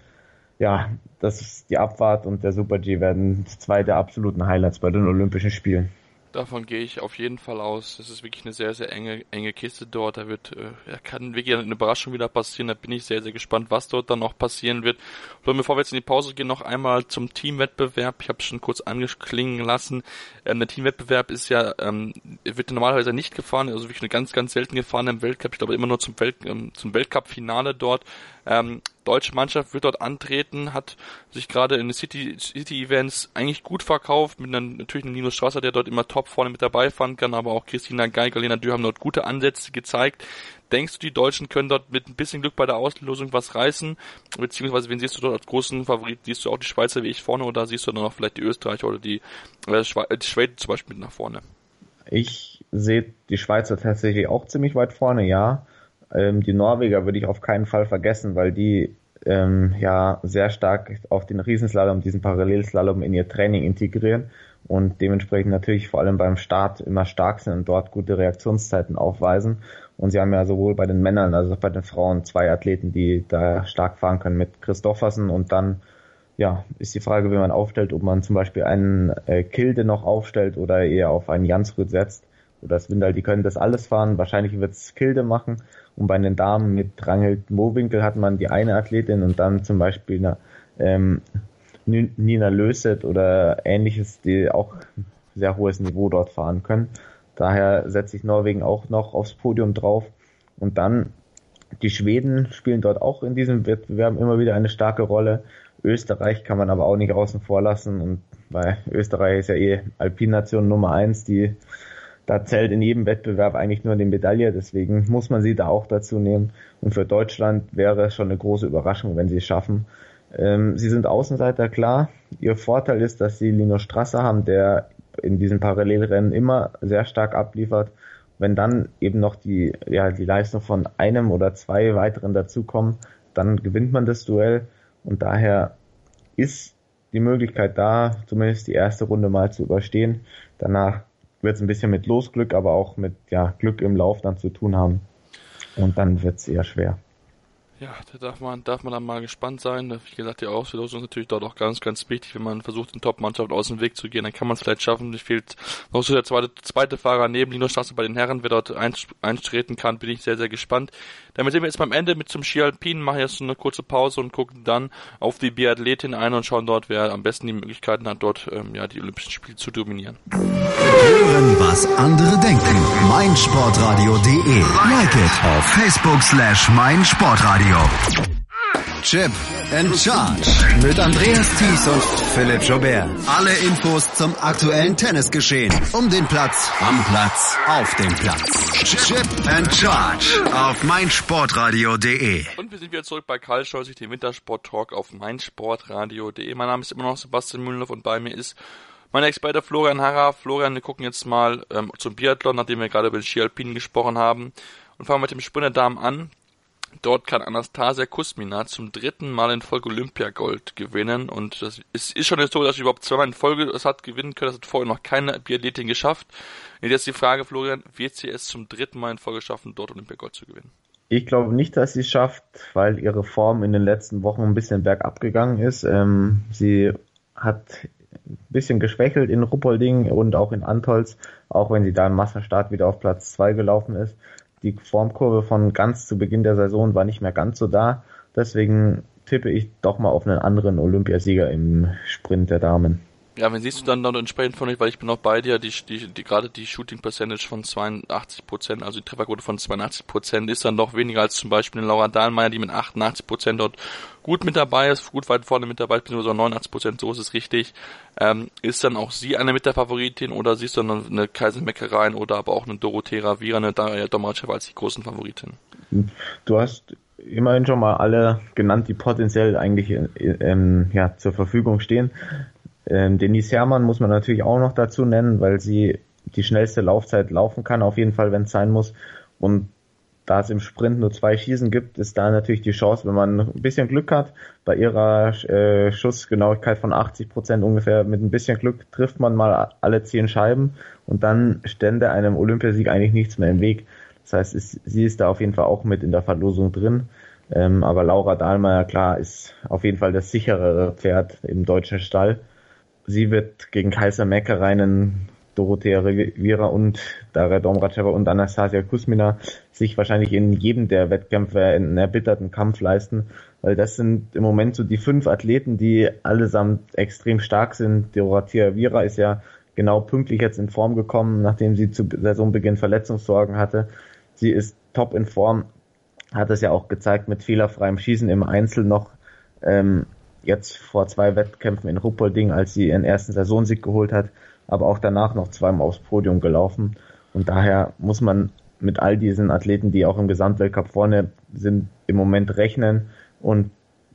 ja, das ist die Abfahrt und der Super G werden zwei der absoluten Highlights bei den Olympischen Spielen. Davon gehe ich auf jeden Fall aus. Das ist wirklich eine sehr, sehr enge, enge Kiste dort. Da wird, äh, kann wirklich eine Überraschung wieder passieren. Da bin ich sehr, sehr gespannt, was dort dann noch passieren wird. Und bevor wir jetzt in die Pause gehen, noch einmal zum Teamwettbewerb. Ich habe es schon kurz angeklingen lassen. Ähm, der Teamwettbewerb ist ja, ähm, wird normalerweise nicht gefahren, also wirklich eine ganz, ganz selten gefahren im Weltcup. Ich glaube immer nur zum, Welt, ähm, zum Weltcup-Finale dort. Ähm, deutsche Mannschaft wird dort antreten, hat sich gerade in den City, City Events eigentlich gut verkauft, mit einem, natürlich einem Nino Strasser, der dort immer top vorne mit dabei fahren kann, aber auch Christina Geiger, Lena Dürr haben dort gute Ansätze gezeigt. Denkst du, die Deutschen können dort mit ein bisschen Glück bei der Auslosung was reißen? Beziehungsweise, wen siehst du dort als großen Favorit? Siehst du auch die Schweizer wie ich vorne oder siehst du dann noch vielleicht die Österreicher oder die, äh, die Schweden zum Beispiel mit nach vorne? Ich sehe die Schweizer tatsächlich auch ziemlich weit vorne, ja. Ähm, die Norweger würde ich auf keinen Fall vergessen, weil die ähm, ja sehr stark auf den Riesenslalom, diesen Parallelslalom in ihr Training integrieren und dementsprechend natürlich vor allem beim Start immer stark sind und dort gute Reaktionszeiten aufweisen. Und sie haben ja sowohl bei den Männern als auch bei den Frauen zwei Athleten, die da stark fahren können mit Christoffersen und dann ja, ist die Frage, wie man aufstellt, ob man zum Beispiel einen äh, Kilde noch aufstellt oder eher auf einen Jansrud setzt oder Swindal, die können das alles fahren. Wahrscheinlich wird's Kilde machen und bei den Damen mit Rangel Mowinkel hat man die eine Athletin und dann zum Beispiel eine, ähm, Nina Löset oder ähnliches, die auch sehr hohes Niveau dort fahren können. Daher setze ich Norwegen auch noch aufs Podium drauf. Und dann die Schweden spielen dort auch in diesem Wettbewerb immer wieder eine starke Rolle. Österreich kann man aber auch nicht außen vor lassen und weil Österreich ist ja eh Alpinnation Nummer eins, die da zählt in jedem Wettbewerb eigentlich nur die Medaille, deswegen muss man sie da auch dazu nehmen. Und für Deutschland wäre es schon eine große Überraschung, wenn sie es schaffen. Ähm, sie sind Außenseiter, klar. Ihr Vorteil ist, dass sie Lino Strasser haben, der in diesen Parallelrennen immer sehr stark abliefert. Wenn dann eben noch die, ja, die Leistung von einem oder zwei weiteren dazukommen, dann gewinnt man das Duell. Und daher ist die Möglichkeit da, zumindest die erste Runde mal zu überstehen. Danach wird es ein bisschen mit Losglück, aber auch mit ja, Glück im Lauf dann zu tun haben. Und dann wird es eher schwer. Ja, da darf man, darf man dann mal gespannt sein. Wie gesagt, die Auslosung ist natürlich dort auch ganz, ganz wichtig. Wenn man versucht, den Top-Mannschaft aus dem Weg zu gehen, dann kann man es vielleicht schaffen. Es fehlt noch so der zweite, zweite Fahrer neben Lino Straße bei den Herren, wer dort eintreten kann, bin ich sehr, sehr gespannt. Damit sind wir jetzt beim Ende mit zum Ski Alpin, machen jetzt eine kurze Pause und gucken dann auf die Biathletin ein und schauen dort, wer am besten die Möglichkeiten hat, dort ähm, ja die Olympischen Spiele zu dominieren. Hören, was andere denken. meinsportradio.de. Like it auf Facebook slash meinsportradio. Chip and Charge mit Andreas Thies und Philipp Jobert. Alle Infos zum aktuellen Tennisgeschehen. Um den Platz, am Platz, auf dem Platz. Chip and Charge auf meinsportradio.de. Und wir sind wieder zurück bei Karl Scholz, dem Wintersport Talk auf meinsportradio.de. Mein Name ist immer noch Sebastian Mühlenhoff und bei mir ist mein Experte Florian Harrer. Florian, wir gucken jetzt mal ähm, zum Biathlon, nachdem wir gerade über den Ski Alpin gesprochen haben. Und fangen mit dem Sprinterdamen an. Dort kann Anastasia Kusmina zum dritten Mal in Folge Olympiagold gewinnen und das ist, ist schon so, dass sie überhaupt zweimal in Folge es hat gewinnen können. Das hat vorher noch keine Biathletin geschafft. Und jetzt die Frage, Florian, wird sie es zum dritten Mal in Folge schaffen, dort Olympiagold zu gewinnen? Ich glaube nicht, dass sie es schafft, weil ihre Form in den letzten Wochen ein bisschen bergab gegangen ist. Ähm, sie hat ein bisschen geschwächelt in Ruppolding und auch in Antolz, auch wenn sie da im Massenstart wieder auf Platz zwei gelaufen ist die Formkurve von ganz zu Beginn der Saison war nicht mehr ganz so da. Deswegen tippe ich doch mal auf einen anderen Olympiasieger im Sprint der Damen. Ja, wenn siehst du dann, dann entsprechend von euch, weil ich bin auch bei dir, die, die, die gerade die Shooting Percentage von 82 Prozent, also die Trefferquote von 82 Prozent ist dann doch weniger als zum Beispiel eine Laura Dahlmeier, die mit 88 Prozent dort gut mit dabei ist, gut weit vorne mit dabei, beziehungsweise 89 Prozent, so ist es richtig. Ähm, ist dann auch sie eine mit der Favoritin oder siehst du dann eine Kaiser Meckereien oder aber auch eine Dorothea Ravira, eine Daria Domacev als die großen Favoriten? Du hast immerhin schon mal alle genannt, die potenziell eigentlich ähm, ja, zur Verfügung stehen. Ähm, Denise Herrmann muss man natürlich auch noch dazu nennen, weil sie die schnellste Laufzeit laufen kann, auf jeden Fall, wenn es sein muss. Und da es im Sprint nur zwei Schießen gibt, ist da natürlich die Chance, wenn man ein bisschen Glück hat, bei ihrer äh, Schussgenauigkeit von 80 Prozent ungefähr, mit ein bisschen Glück trifft man mal alle zehn Scheiben und dann stände einem Olympiasieg eigentlich nichts mehr im Weg. Das heißt, ist, sie ist da auf jeden Fall auch mit in der Verlosung drin. Ähm, aber Laura Dahlmeier, klar, ist auf jeden Fall das sicherere Pferd im deutschen Stall sie wird gegen Kaiser Meckereinen, Dorothea Rivera und Daria Domracheva und Anastasia Kusmina sich wahrscheinlich in jedem der Wettkämpfe einen erbitterten Kampf leisten, weil das sind im Moment so die fünf Athleten, die allesamt extrem stark sind. Dorothea Rivera ist ja genau pünktlich jetzt in Form gekommen, nachdem sie zu Saisonbeginn Verletzungssorgen hatte. Sie ist top in Form, hat es ja auch gezeigt mit fehlerfreiem Schießen im Einzel noch. Ähm, jetzt vor zwei Wettkämpfen in Ruppolding, als sie ihren ersten Saisonsieg geholt hat, aber auch danach noch zweimal aufs Podium gelaufen. Und daher muss man mit all diesen Athleten, die auch im Gesamtweltcup vorne sind, im Moment rechnen. Und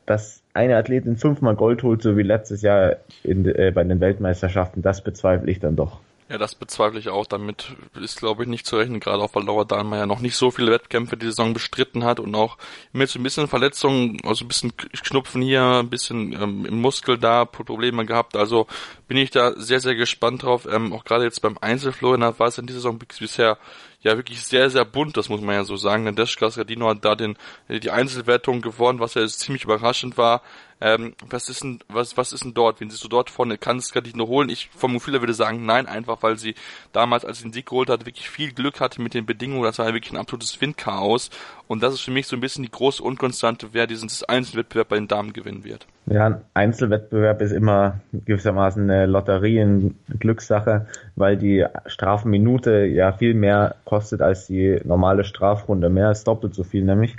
dass eine Athletin fünfmal Gold holt, so wie letztes Jahr in, äh, bei den Weltmeisterschaften, das bezweifle ich dann doch. Ja, das bezweifle ich auch. Damit ist, glaube ich, nicht zu rechnen, gerade auch weil Laura Dahlmeier noch nicht so viele Wettkämpfe die Saison bestritten hat und auch mit so ein bisschen Verletzungen, also ein bisschen Schnupfen hier, ein bisschen ähm, im Muskel da, Probleme gehabt. Also bin ich da sehr, sehr gespannt drauf. Ähm, auch gerade jetzt beim Einzelflorian war es in dieser Saison bisher ja wirklich sehr, sehr bunt, das muss man ja so sagen. Denn Deschka Skadino hat da den, die Einzelwertung gewonnen, was ja ziemlich überraschend war. Ähm, was ist denn, was, was ist denn dort? Wen siehst du dort vorne? Kann Skadino holen? Ich vom Gefühl würde sagen, nein, einfach weil sie damals, als sie den Sieg geholt hat, wirklich viel Glück hatte mit den Bedingungen. Das war ja wirklich ein absolutes Windchaos. Und das ist für mich so ein bisschen die große Unkonstante, wer diesen Einzelwettbewerb bei den Damen gewinnen wird. Ja, ein Einzelwettbewerb ist immer gewissermaßen eine Lotterie, eine Glückssache, weil die Strafminute ja viel mehr kostet als die normale Strafrunde. Mehr als doppelt so viel nämlich.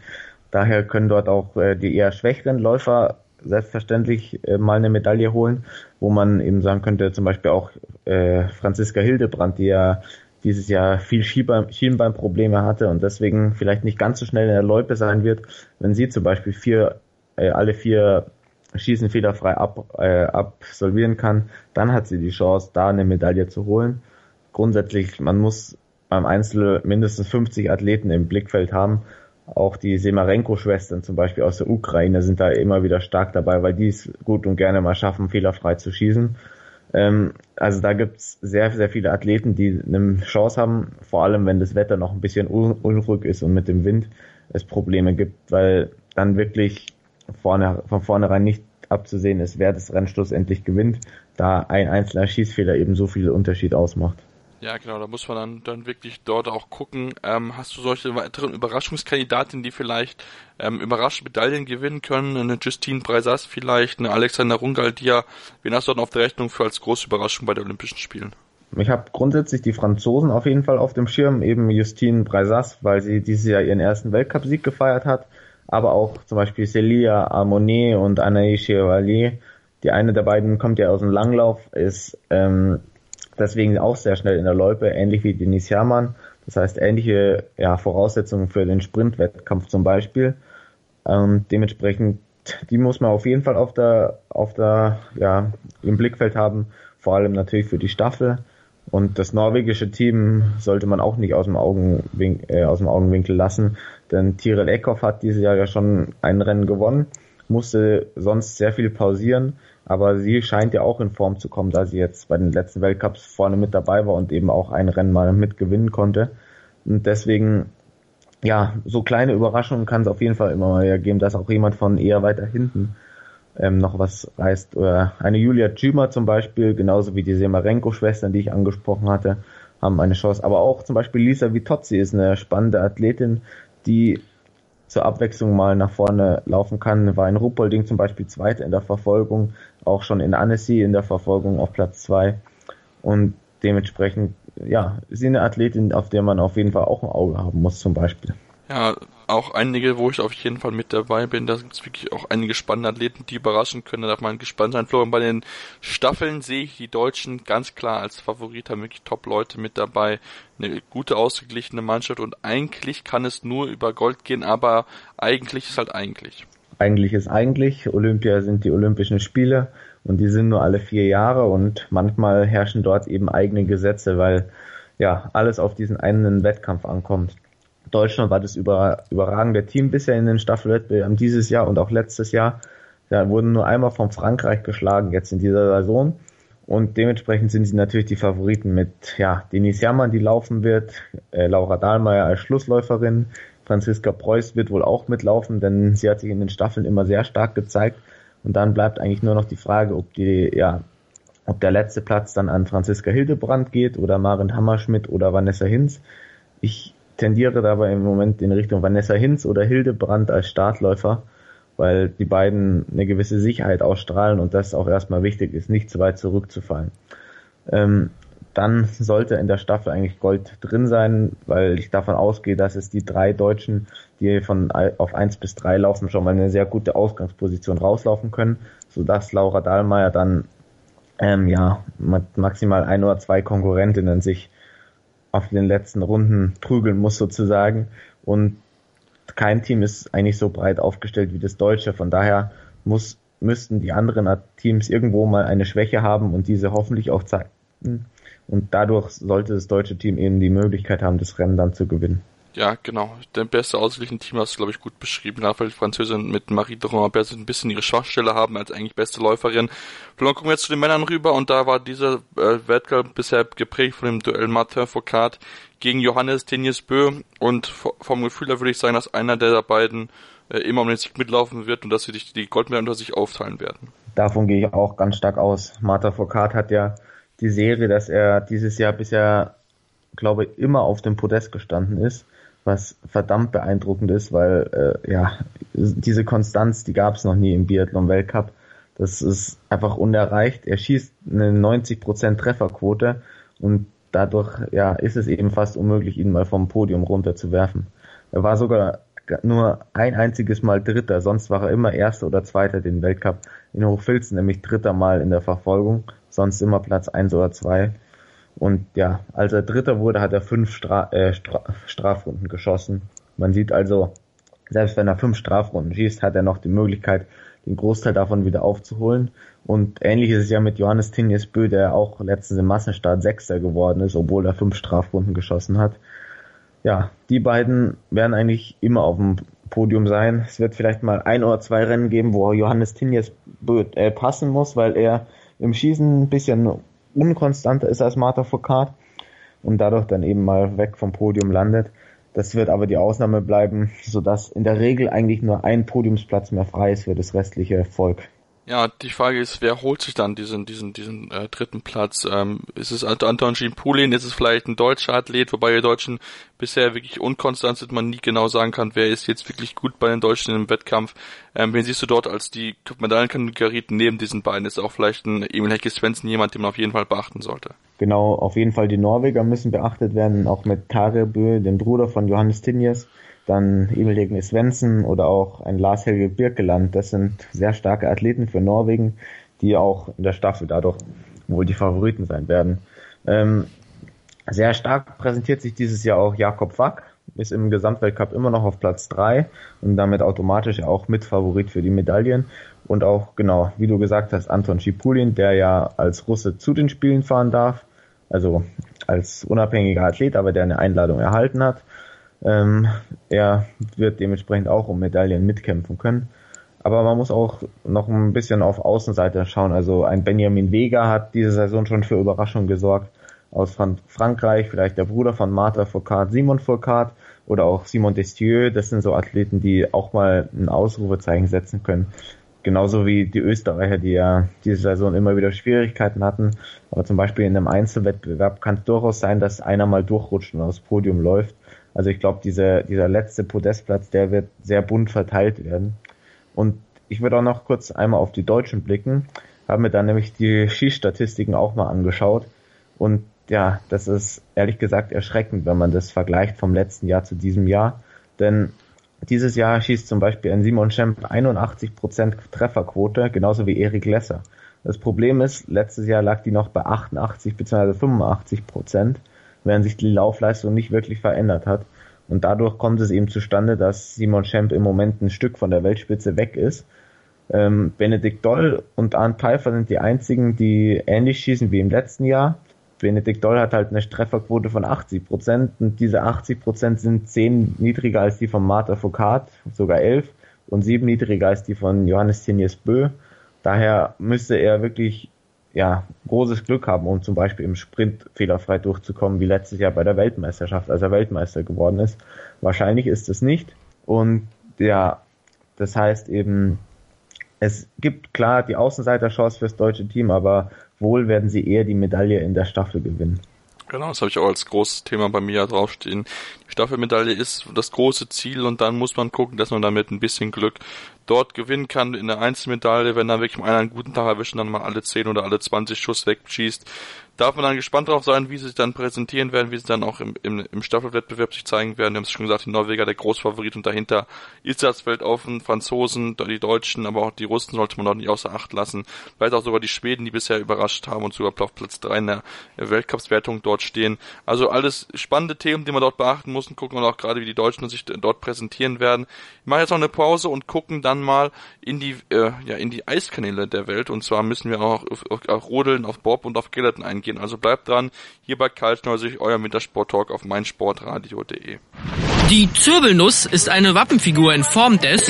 Daher können dort auch äh, die eher schwächeren Läufer selbstverständlich äh, mal eine Medaille holen, wo man eben sagen könnte, zum Beispiel auch äh, Franziska Hildebrand, die ja dieses Jahr viel Schienbeinprobleme hatte und deswegen vielleicht nicht ganz so schnell in der Loipe sein wird, wenn sie zum Beispiel vier, äh, alle vier Schießen fehlerfrei ab, äh, absolvieren kann, dann hat sie die Chance, da eine Medaille zu holen. Grundsätzlich, man muss beim Einzel mindestens 50 Athleten im Blickfeld haben. Auch die Semarenko-Schwestern zum Beispiel aus der Ukraine sind da immer wieder stark dabei, weil die es gut und gerne mal schaffen, fehlerfrei zu schießen. Ähm, also da gibt's sehr, sehr viele Athleten, die eine Chance haben, vor allem wenn das Wetter noch ein bisschen unruhig ist und mit dem Wind es Probleme gibt, weil dann wirklich vorne, von vornherein nicht abzusehen ist, wer das Rennen schlussendlich gewinnt, da ein einzelner Schießfehler eben so viel Unterschied ausmacht. Ja, genau, da muss man dann, dann wirklich dort auch gucken. Ähm, hast du solche weiteren Überraschungskandidatinnen, die vielleicht ähm, überraschend Medaillen gewinnen können? Eine Justine Breisas vielleicht, eine Alexander Rungaldia. Wen hast du dann auf der Rechnung für als große Überraschung bei den Olympischen Spielen? Ich habe grundsätzlich die Franzosen auf jeden Fall auf dem Schirm, eben Justine Breisas, weil sie dieses Jahr ihren ersten Weltcupsieg gefeiert hat aber auch zum Beispiel Celia Armonet und Anaïs Chevalier. Die eine der beiden kommt ja aus dem Langlauf, ist ähm, deswegen auch sehr schnell in der Loipe, ähnlich wie Denis Hermann. Das heißt, ähnliche ja, Voraussetzungen für den Sprintwettkampf zum Beispiel. Ähm, dementsprechend, die muss man auf jeden Fall auf der, auf der, ja, im Blickfeld haben. Vor allem natürlich für die Staffel. Und das norwegische Team sollte man auch nicht aus dem, Augenwinkel, äh, aus dem Augenwinkel lassen, denn Tirel Eckhoff hat dieses Jahr ja schon ein Rennen gewonnen, musste sonst sehr viel pausieren, aber sie scheint ja auch in Form zu kommen, da sie jetzt bei den letzten Weltcups vorne mit dabei war und eben auch ein Rennen mal mitgewinnen konnte. Und deswegen, ja, so kleine Überraschungen kann es auf jeden Fall immer mal geben, dass auch jemand von eher weiter hinten ähm, noch was reißt. Oder eine Julia Tschümer zum Beispiel, genauso wie die Semarenko-Schwestern, die ich angesprochen hatte, haben eine Chance. Aber auch zum Beispiel Lisa Vitozzi ist eine spannende Athletin, die zur Abwechslung mal nach vorne laufen kann. War in Ruppolding zum Beispiel Zweite in der Verfolgung, auch schon in Annecy in der Verfolgung auf Platz zwei Und dementsprechend, ja, sie eine Athletin, auf der man auf jeden Fall auch ein Auge haben muss zum Beispiel. Ja, auch einige, wo ich auf jeden Fall mit dabei bin. Da gibt es wirklich auch einige spannende Athleten, die überraschen können. Da darf man gespannt sein. Florian, bei den Staffeln sehe ich die Deutschen ganz klar als Favorit, haben wirklich Top-Leute mit dabei. Eine gute, ausgeglichene Mannschaft und eigentlich kann es nur über Gold gehen, aber eigentlich ist halt eigentlich. Eigentlich ist eigentlich. Olympia sind die Olympischen Spiele und die sind nur alle vier Jahre und manchmal herrschen dort eben eigene Gesetze, weil ja alles auf diesen einen Wettkampf ankommt. Deutschland war das über, überragende Team bisher in den Staffelwettbewerben dieses Jahr und auch letztes Jahr. Da wurden nur einmal von Frankreich geschlagen jetzt in dieser Saison. Und dementsprechend sind sie natürlich die Favoriten mit, ja, Denise Jammer, die laufen wird, äh, Laura Dahlmeier als Schlussläuferin, Franziska Preuß wird wohl auch mitlaufen, denn sie hat sich in den Staffeln immer sehr stark gezeigt. Und dann bleibt eigentlich nur noch die Frage, ob die, ja, ob der letzte Platz dann an Franziska Hildebrand geht oder Maren Hammerschmidt oder Vanessa Hinz. Ich tendiere dabei im Moment in Richtung Vanessa Hinz oder Hildebrand als Startläufer, weil die beiden eine gewisse Sicherheit ausstrahlen und das auch erstmal wichtig ist, nicht zu weit zurückzufallen. Ähm, dann sollte in der Staffel eigentlich Gold drin sein, weil ich davon ausgehe, dass es die drei Deutschen, die von auf eins bis drei laufen, schon mal eine sehr gute Ausgangsposition rauslaufen können, sodass Laura Dahlmeier dann ähm, ja mit maximal ein oder zwei Konkurrentinnen sich auf den letzten Runden prügeln muss sozusagen. Und kein Team ist eigentlich so breit aufgestellt wie das deutsche. Von daher muss, müssten die anderen Teams irgendwo mal eine Schwäche haben und diese hoffentlich auch zeigen. Und dadurch sollte das deutsche Team eben die Möglichkeit haben, das Rennen dann zu gewinnen. Ja, genau. Der beste ausgeglichene Team hast du, glaube ich, gut beschrieben. Weil die Französin mit Marie Durand ein bisschen ihre Schwachstelle haben als eigentlich beste Läuferin. Vielleicht kommen wir jetzt zu den Männern rüber und da war dieser äh, Wettkampf bisher geprägt von dem Duell Martin Foucault gegen Johannes Teniers Bö und vom Gefühl her würde ich sagen, dass einer der beiden äh, immer um den Sieg mitlaufen wird und dass sie die Goldmedaille unter sich aufteilen werden. Davon gehe ich auch ganz stark aus. Martin Foucault hat ja die Serie, dass er dieses Jahr bisher, glaube ich, immer auf dem Podest gestanden ist was verdammt beeindruckend ist, weil äh, ja diese Konstanz, die gab es noch nie im Biathlon-Weltcup. Das ist einfach unerreicht. Er schießt eine 90% Trefferquote und dadurch ja ist es eben fast unmöglich, ihn mal vom Podium runterzuwerfen. Er war sogar nur ein einziges Mal Dritter, sonst war er immer Erster oder Zweiter den Weltcup. In Hochfilzen nämlich Dritter Mal in der Verfolgung, sonst immer Platz eins oder zwei. Und ja, als er Dritter wurde, hat er fünf Stra äh, Stra Strafrunden geschossen. Man sieht also, selbst wenn er fünf Strafrunden schießt, hat er noch die Möglichkeit, den Großteil davon wieder aufzuholen. Und ähnlich ist es ja mit Johannes Tinjes Bö, der auch letztens im Massenstart Sechster geworden ist, obwohl er fünf Strafrunden geschossen hat. Ja, die beiden werden eigentlich immer auf dem Podium sein. Es wird vielleicht mal ein oder zwei Rennen geben, wo Johannes Tinjes Bö äh, passen muss, weil er im Schießen ein bisschen unkonstanter ist als Martha Foucault und dadurch dann eben mal weg vom Podium landet. Das wird aber die Ausnahme bleiben, sodass in der Regel eigentlich nur ein Podiumsplatz mehr frei ist für das restliche Volk. Ja, die Frage ist, wer holt sich dann diesen, diesen, diesen äh, dritten Platz? Ähm, ist es Anton Pulin? Ist es vielleicht ein deutscher Athlet, wobei die Deutschen bisher wirklich unkonstant sind, man nie genau sagen kann, wer ist jetzt wirklich gut bei den Deutschen im Wettkampf. Ähm, wen siehst du dort als die Medaillenkandidaten neben diesen beiden? Ist auch vielleicht ein Emil Hecke Svensson jemand, den man auf jeden Fall beachten sollte? Genau, auf jeden Fall die Norweger müssen beachtet werden, auch mit Tarebö, dem Bruder von Johannes Tinjes dann Emil Hegne Svensson oder auch ein Lars Helge Birkeland. Das sind sehr starke Athleten für Norwegen, die auch in der Staffel dadurch wohl die Favoriten sein werden. Ähm, sehr stark präsentiert sich dieses Jahr auch Jakob Wack, ist im Gesamtweltcup immer noch auf Platz drei und damit automatisch auch Mitfavorit für die Medaillen. Und auch, genau, wie du gesagt hast, Anton Schipulin, der ja als Russe zu den Spielen fahren darf, also als unabhängiger Athlet, aber der eine Einladung erhalten hat. Ähm, er wird dementsprechend auch um Medaillen mitkämpfen können. Aber man muss auch noch ein bisschen auf Außenseite schauen. Also ein Benjamin Vega hat diese Saison schon für Überraschungen gesorgt. Aus Frankreich, vielleicht der Bruder von Martha Foucault, Simon Foucault oder auch Simon Destieux. Das sind so Athleten, die auch mal ein Ausrufezeichen setzen können. Genauso wie die Österreicher, die ja diese Saison immer wieder Schwierigkeiten hatten. Aber zum Beispiel in einem Einzelwettbewerb kann es durchaus sein, dass einer mal durchrutscht und aufs Podium läuft. Also ich glaube, dieser, dieser letzte Podestplatz, der wird sehr bunt verteilt werden. Und ich würde auch noch kurz einmal auf die Deutschen blicken. Habe mir dann nämlich die Schießstatistiken auch mal angeschaut. Und ja, das ist ehrlich gesagt erschreckend, wenn man das vergleicht vom letzten Jahr zu diesem Jahr. Denn dieses Jahr schießt zum Beispiel ein Simon Schemp 81% Trefferquote, genauso wie Erik Lesser. Das Problem ist, letztes Jahr lag die noch bei 88 bzw. 85 während sich die Laufleistung nicht wirklich verändert hat. Und dadurch kommt es eben zustande, dass Simon Schemp im Moment ein Stück von der Weltspitze weg ist. Ähm, Benedikt Doll und Arndt Pfeiffer sind die einzigen, die ähnlich schießen wie im letzten Jahr. Benedikt Doll hat halt eine Trefferquote von 80 Prozent und diese 80 Prozent sind 10 niedriger als die von Martha Foucault, sogar 11 und 7 niedriger als die von Johannes Tinius Bö. Daher müsste er wirklich ja, großes Glück haben, um zum Beispiel im Sprint fehlerfrei durchzukommen, wie letztes Jahr bei der Weltmeisterschaft, als er Weltmeister geworden ist. Wahrscheinlich ist es nicht. Und ja, das heißt eben, es gibt klar die Außenseiterchance fürs deutsche Team, aber wohl werden sie eher die Medaille in der Staffel gewinnen. Genau, das habe ich auch als großes Thema bei mir draufstehen. Die Staffelmedaille ist das große Ziel und dann muss man gucken, dass man damit ein bisschen Glück dort gewinnen kann in der Einzelmedaille, wenn dann wirklich mal einer einen guten Tag erwischen, dann mal alle 10 oder alle 20 Schuss wegschießt. Darf man dann gespannt drauf sein, wie sie sich dann präsentieren werden, wie sie dann auch im, im, im Staffelwettbewerb sich zeigen werden. Wir haben es schon gesagt, die Norweger der Großfavorit und dahinter ist das Feld offen, Franzosen, die Deutschen, aber auch die Russen sollte man auch nicht außer Acht lassen. Vielleicht auch sogar die Schweden, die bisher überrascht haben und sogar auf Platz 3 in der Weltcupswertung dort stehen. Also alles spannende Themen, die man dort beachten muss und gucken wir auch gerade, wie die Deutschen sich dort präsentieren werden. Wir machen jetzt noch eine Pause und gucken dann mal in die, äh, ja, in die Eiskanäle der Welt und zwar müssen wir auch auf, auf Rodeln, auf Bob und auf Skeleton eingehen eingehen. Also bleibt dran, hier bei Kaltschneusig, euer Wintersport-Talk auf meinsportradio.de. Die Zirbelnuss ist eine Wappenfigur in Form des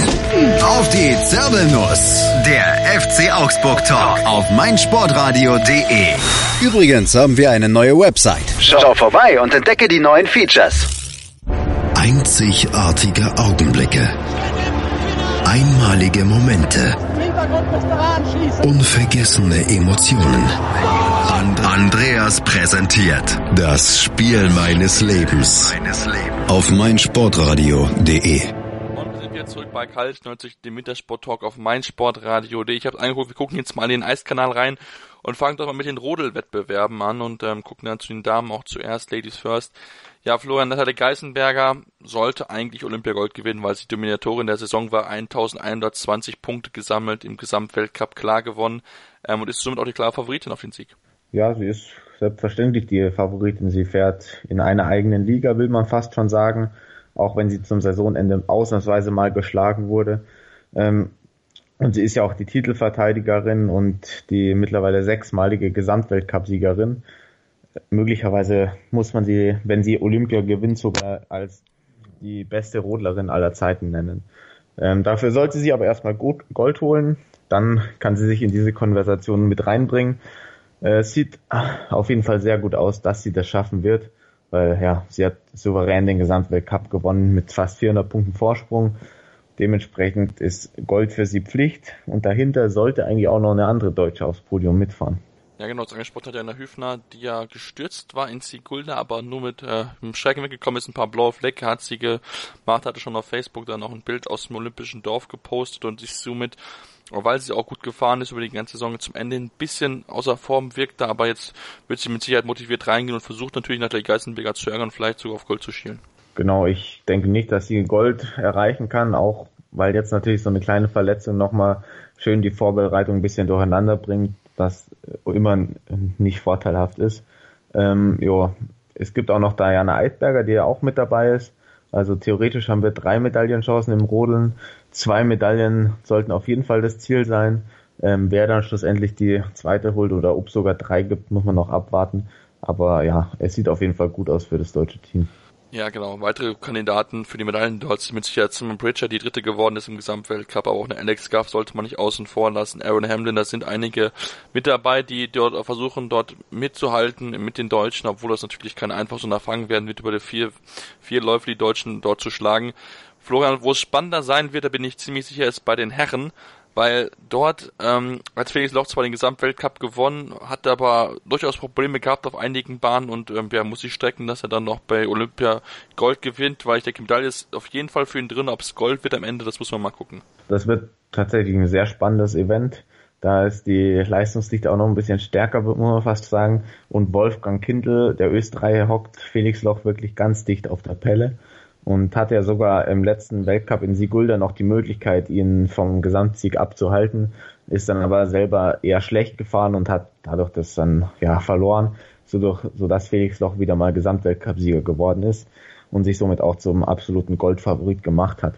Auf die Zirbelnuss, der FC Augsburg Talk auf meinsportradio.de. Übrigens haben wir eine neue Website. Schau vorbei und entdecke die neuen Features. Einzigartige Augenblicke. Einmalige Momente. Unvergessene Emotionen. And Andreas präsentiert das Spiel meines Lebens auf meinsportradio.de. Und wir sind jetzt zurück bei Kalt 90, dem Wintersport Talk auf meinsportradio.de. Ich habe angeguckt, wir gucken jetzt mal in den Eiskanal rein und fangen doch mal mit den Rodelwettbewerben an und ähm, gucken dann zu den Damen auch zuerst, Ladies First. Ja, Florian Natalie Geisenberger sollte eigentlich Olympiagold gewinnen, weil sie Dominatorin der Saison war, 1120 Punkte gesammelt, im Gesamtweltcup klar gewonnen ähm, und ist somit auch die klare Favoritin auf den Sieg. Ja, sie ist selbstverständlich die Favoritin. Sie fährt in einer eigenen Liga, will man fast schon sagen, auch wenn sie zum Saisonende ausnahmsweise mal geschlagen wurde. Ähm, und sie ist ja auch die Titelverteidigerin und die mittlerweile sechsmalige Gesamtweltcupsiegerin. Möglicherweise muss man sie, wenn sie Olympia gewinnt, sogar als die beste Rodlerin aller Zeiten nennen. Ähm, dafür sollte sie aber erstmal Gold holen, dann kann sie sich in diese Konversation mit reinbringen. Äh, sieht auf jeden Fall sehr gut aus, dass sie das schaffen wird, weil ja, sie hat souverän den Gesamtweltcup gewonnen mit fast 400 Punkten Vorsprung. Dementsprechend ist Gold für sie Pflicht und dahinter sollte eigentlich auch noch eine andere Deutsche aufs Podium mitfahren. Ja, genau, das angesprochen hat ja eine Hüfner, die ja gestürzt war in Sigulda, aber nur mit äh, einem Schrecken weggekommen ist, ein paar blaue Flecke hat sie gemacht, hatte schon auf Facebook dann noch ein Bild aus dem olympischen Dorf gepostet und sich somit, weil sie auch gut gefahren ist über die ganze Saison zum Ende ein bisschen außer Form wirkte, aber jetzt wird sie mit Sicherheit motiviert reingehen und versucht natürlich Natalie Geisenberger zu ärgern und vielleicht sogar auf Gold zu schielen. genau, ich denke nicht, dass sie Gold erreichen kann, auch weil jetzt natürlich so eine kleine Verletzung nochmal schön die Vorbereitung ein bisschen durcheinander bringt, was immer nicht vorteilhaft ist. Ähm, jo, es gibt auch noch Diana Eidberger, die ja auch mit dabei ist. Also theoretisch haben wir drei Medaillenchancen im Rodeln. Zwei Medaillen sollten auf jeden Fall das Ziel sein. Ähm, wer dann schlussendlich die zweite holt oder ob sogar drei gibt, muss man noch abwarten. Aber ja, es sieht auf jeden Fall gut aus für das deutsche Team. Ja, genau. Weitere Kandidaten für die Medaillen dort sind mit Sicherheit Simon Bridger, die dritte geworden ist im Gesamtweltcup, aber auch eine Alex Gaff sollte man nicht außen vor lassen. Aaron Hamlin, da sind einige mit dabei, die dort versuchen, dort mitzuhalten mit den Deutschen, obwohl das natürlich kein einfaches Unterfangen werden wird, über die vier, vier Läufe die Deutschen dort zu schlagen. Florian, wo es spannender sein wird, da bin ich ziemlich sicher, ist bei den Herren weil dort ähm, hat Felix Loch zwar den Gesamtweltcup gewonnen, hat aber durchaus Probleme gehabt auf einigen Bahnen und ähm, ja, muss sich strecken, dass er dann noch bei Olympia Gold gewinnt, weil ich denke, Medaille ist auf jeden Fall für ihn drin, ob es Gold wird am Ende, das muss man mal gucken. Das wird tatsächlich ein sehr spannendes Event. Da ist die Leistungsdichte auch noch ein bisschen stärker, muss man fast sagen. Und Wolfgang Kindl, der Österreicher, hockt Felix Loch wirklich ganz dicht auf der Pelle und hatte ja sogar im letzten Weltcup in Sigulda noch die Möglichkeit, ihn vom Gesamtsieg abzuhalten, ist dann aber selber eher schlecht gefahren und hat dadurch das dann ja verloren, so, dass Felix doch wieder mal Gesamtweltcup-Sieger geworden ist und sich somit auch zum absoluten Goldfavorit gemacht hat.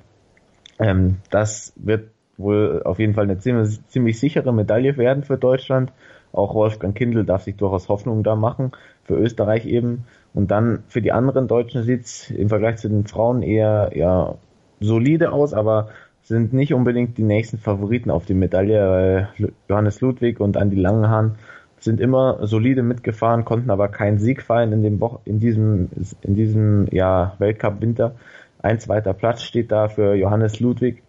Ähm, das wird wohl auf jeden Fall eine ziemlich, ziemlich sichere Medaille werden für Deutschland. Auch Wolfgang Kindl darf sich durchaus Hoffnung da machen, für Österreich eben. Und dann für die anderen Deutschen sieht's im Vergleich zu den Frauen eher ja, solide aus, aber sind nicht unbedingt die nächsten Favoriten auf die Medaille, Johannes Ludwig und Andi Langenhahn sind immer solide mitgefahren, konnten aber keinen Sieg feiern in dem Wo in diesem in diesem ja, Weltcup Winter. Ein zweiter Platz steht da für Johannes Ludwig.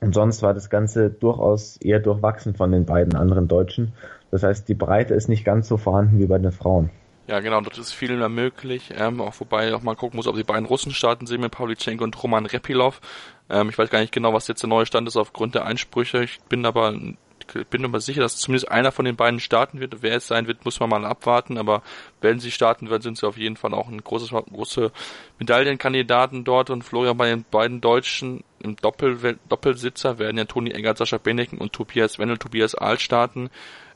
Und sonst war das Ganze durchaus eher durchwachsen von den beiden anderen Deutschen. Das heißt, die Breite ist nicht ganz so vorhanden wie bei den Frauen. Ja, genau, dort ist viel mehr möglich. Ähm, auch wobei auch mal gucken muss, ob die beiden Russen starten sehen mit Pavlichenko und Roman Repilov. Ähm, ich weiß gar nicht genau, was jetzt der neue Stand ist aufgrund der Einsprüche. Ich bin aber bin aber sicher, dass zumindest einer von den beiden starten wird. Wer es sein wird, muss man mal abwarten. Aber wenn sie starten werden, sind sie auf jeden Fall auch ein großes, große Medaillenkandidaten dort. Und Florian bei den beiden Deutschen im Doppel Doppelsitzer werden ja Toni Eggert, Sascha Beneken und Tobias Wendel, Tobias Ahl starten.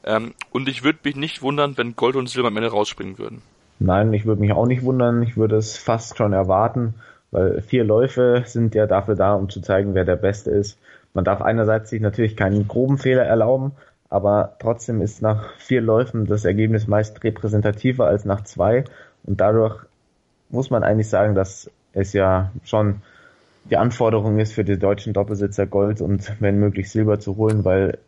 Ähm, und ich würde mich nicht wundern, wenn Gold und Silber am Ende rausspringen würden. Nein, ich würde mich auch nicht wundern. Ich würde es fast schon erwarten, weil vier Läufe sind ja dafür da, um zu zeigen, wer der Beste ist. Man darf einerseits sich natürlich keinen groben Fehler erlauben, aber trotzdem ist nach vier Läufen das Ergebnis meist repräsentativer als nach zwei und dadurch muss man eigentlich sagen, dass es ja schon die Anforderung ist für die deutschen Doppelsitzer Gold und wenn möglich Silber zu holen, weil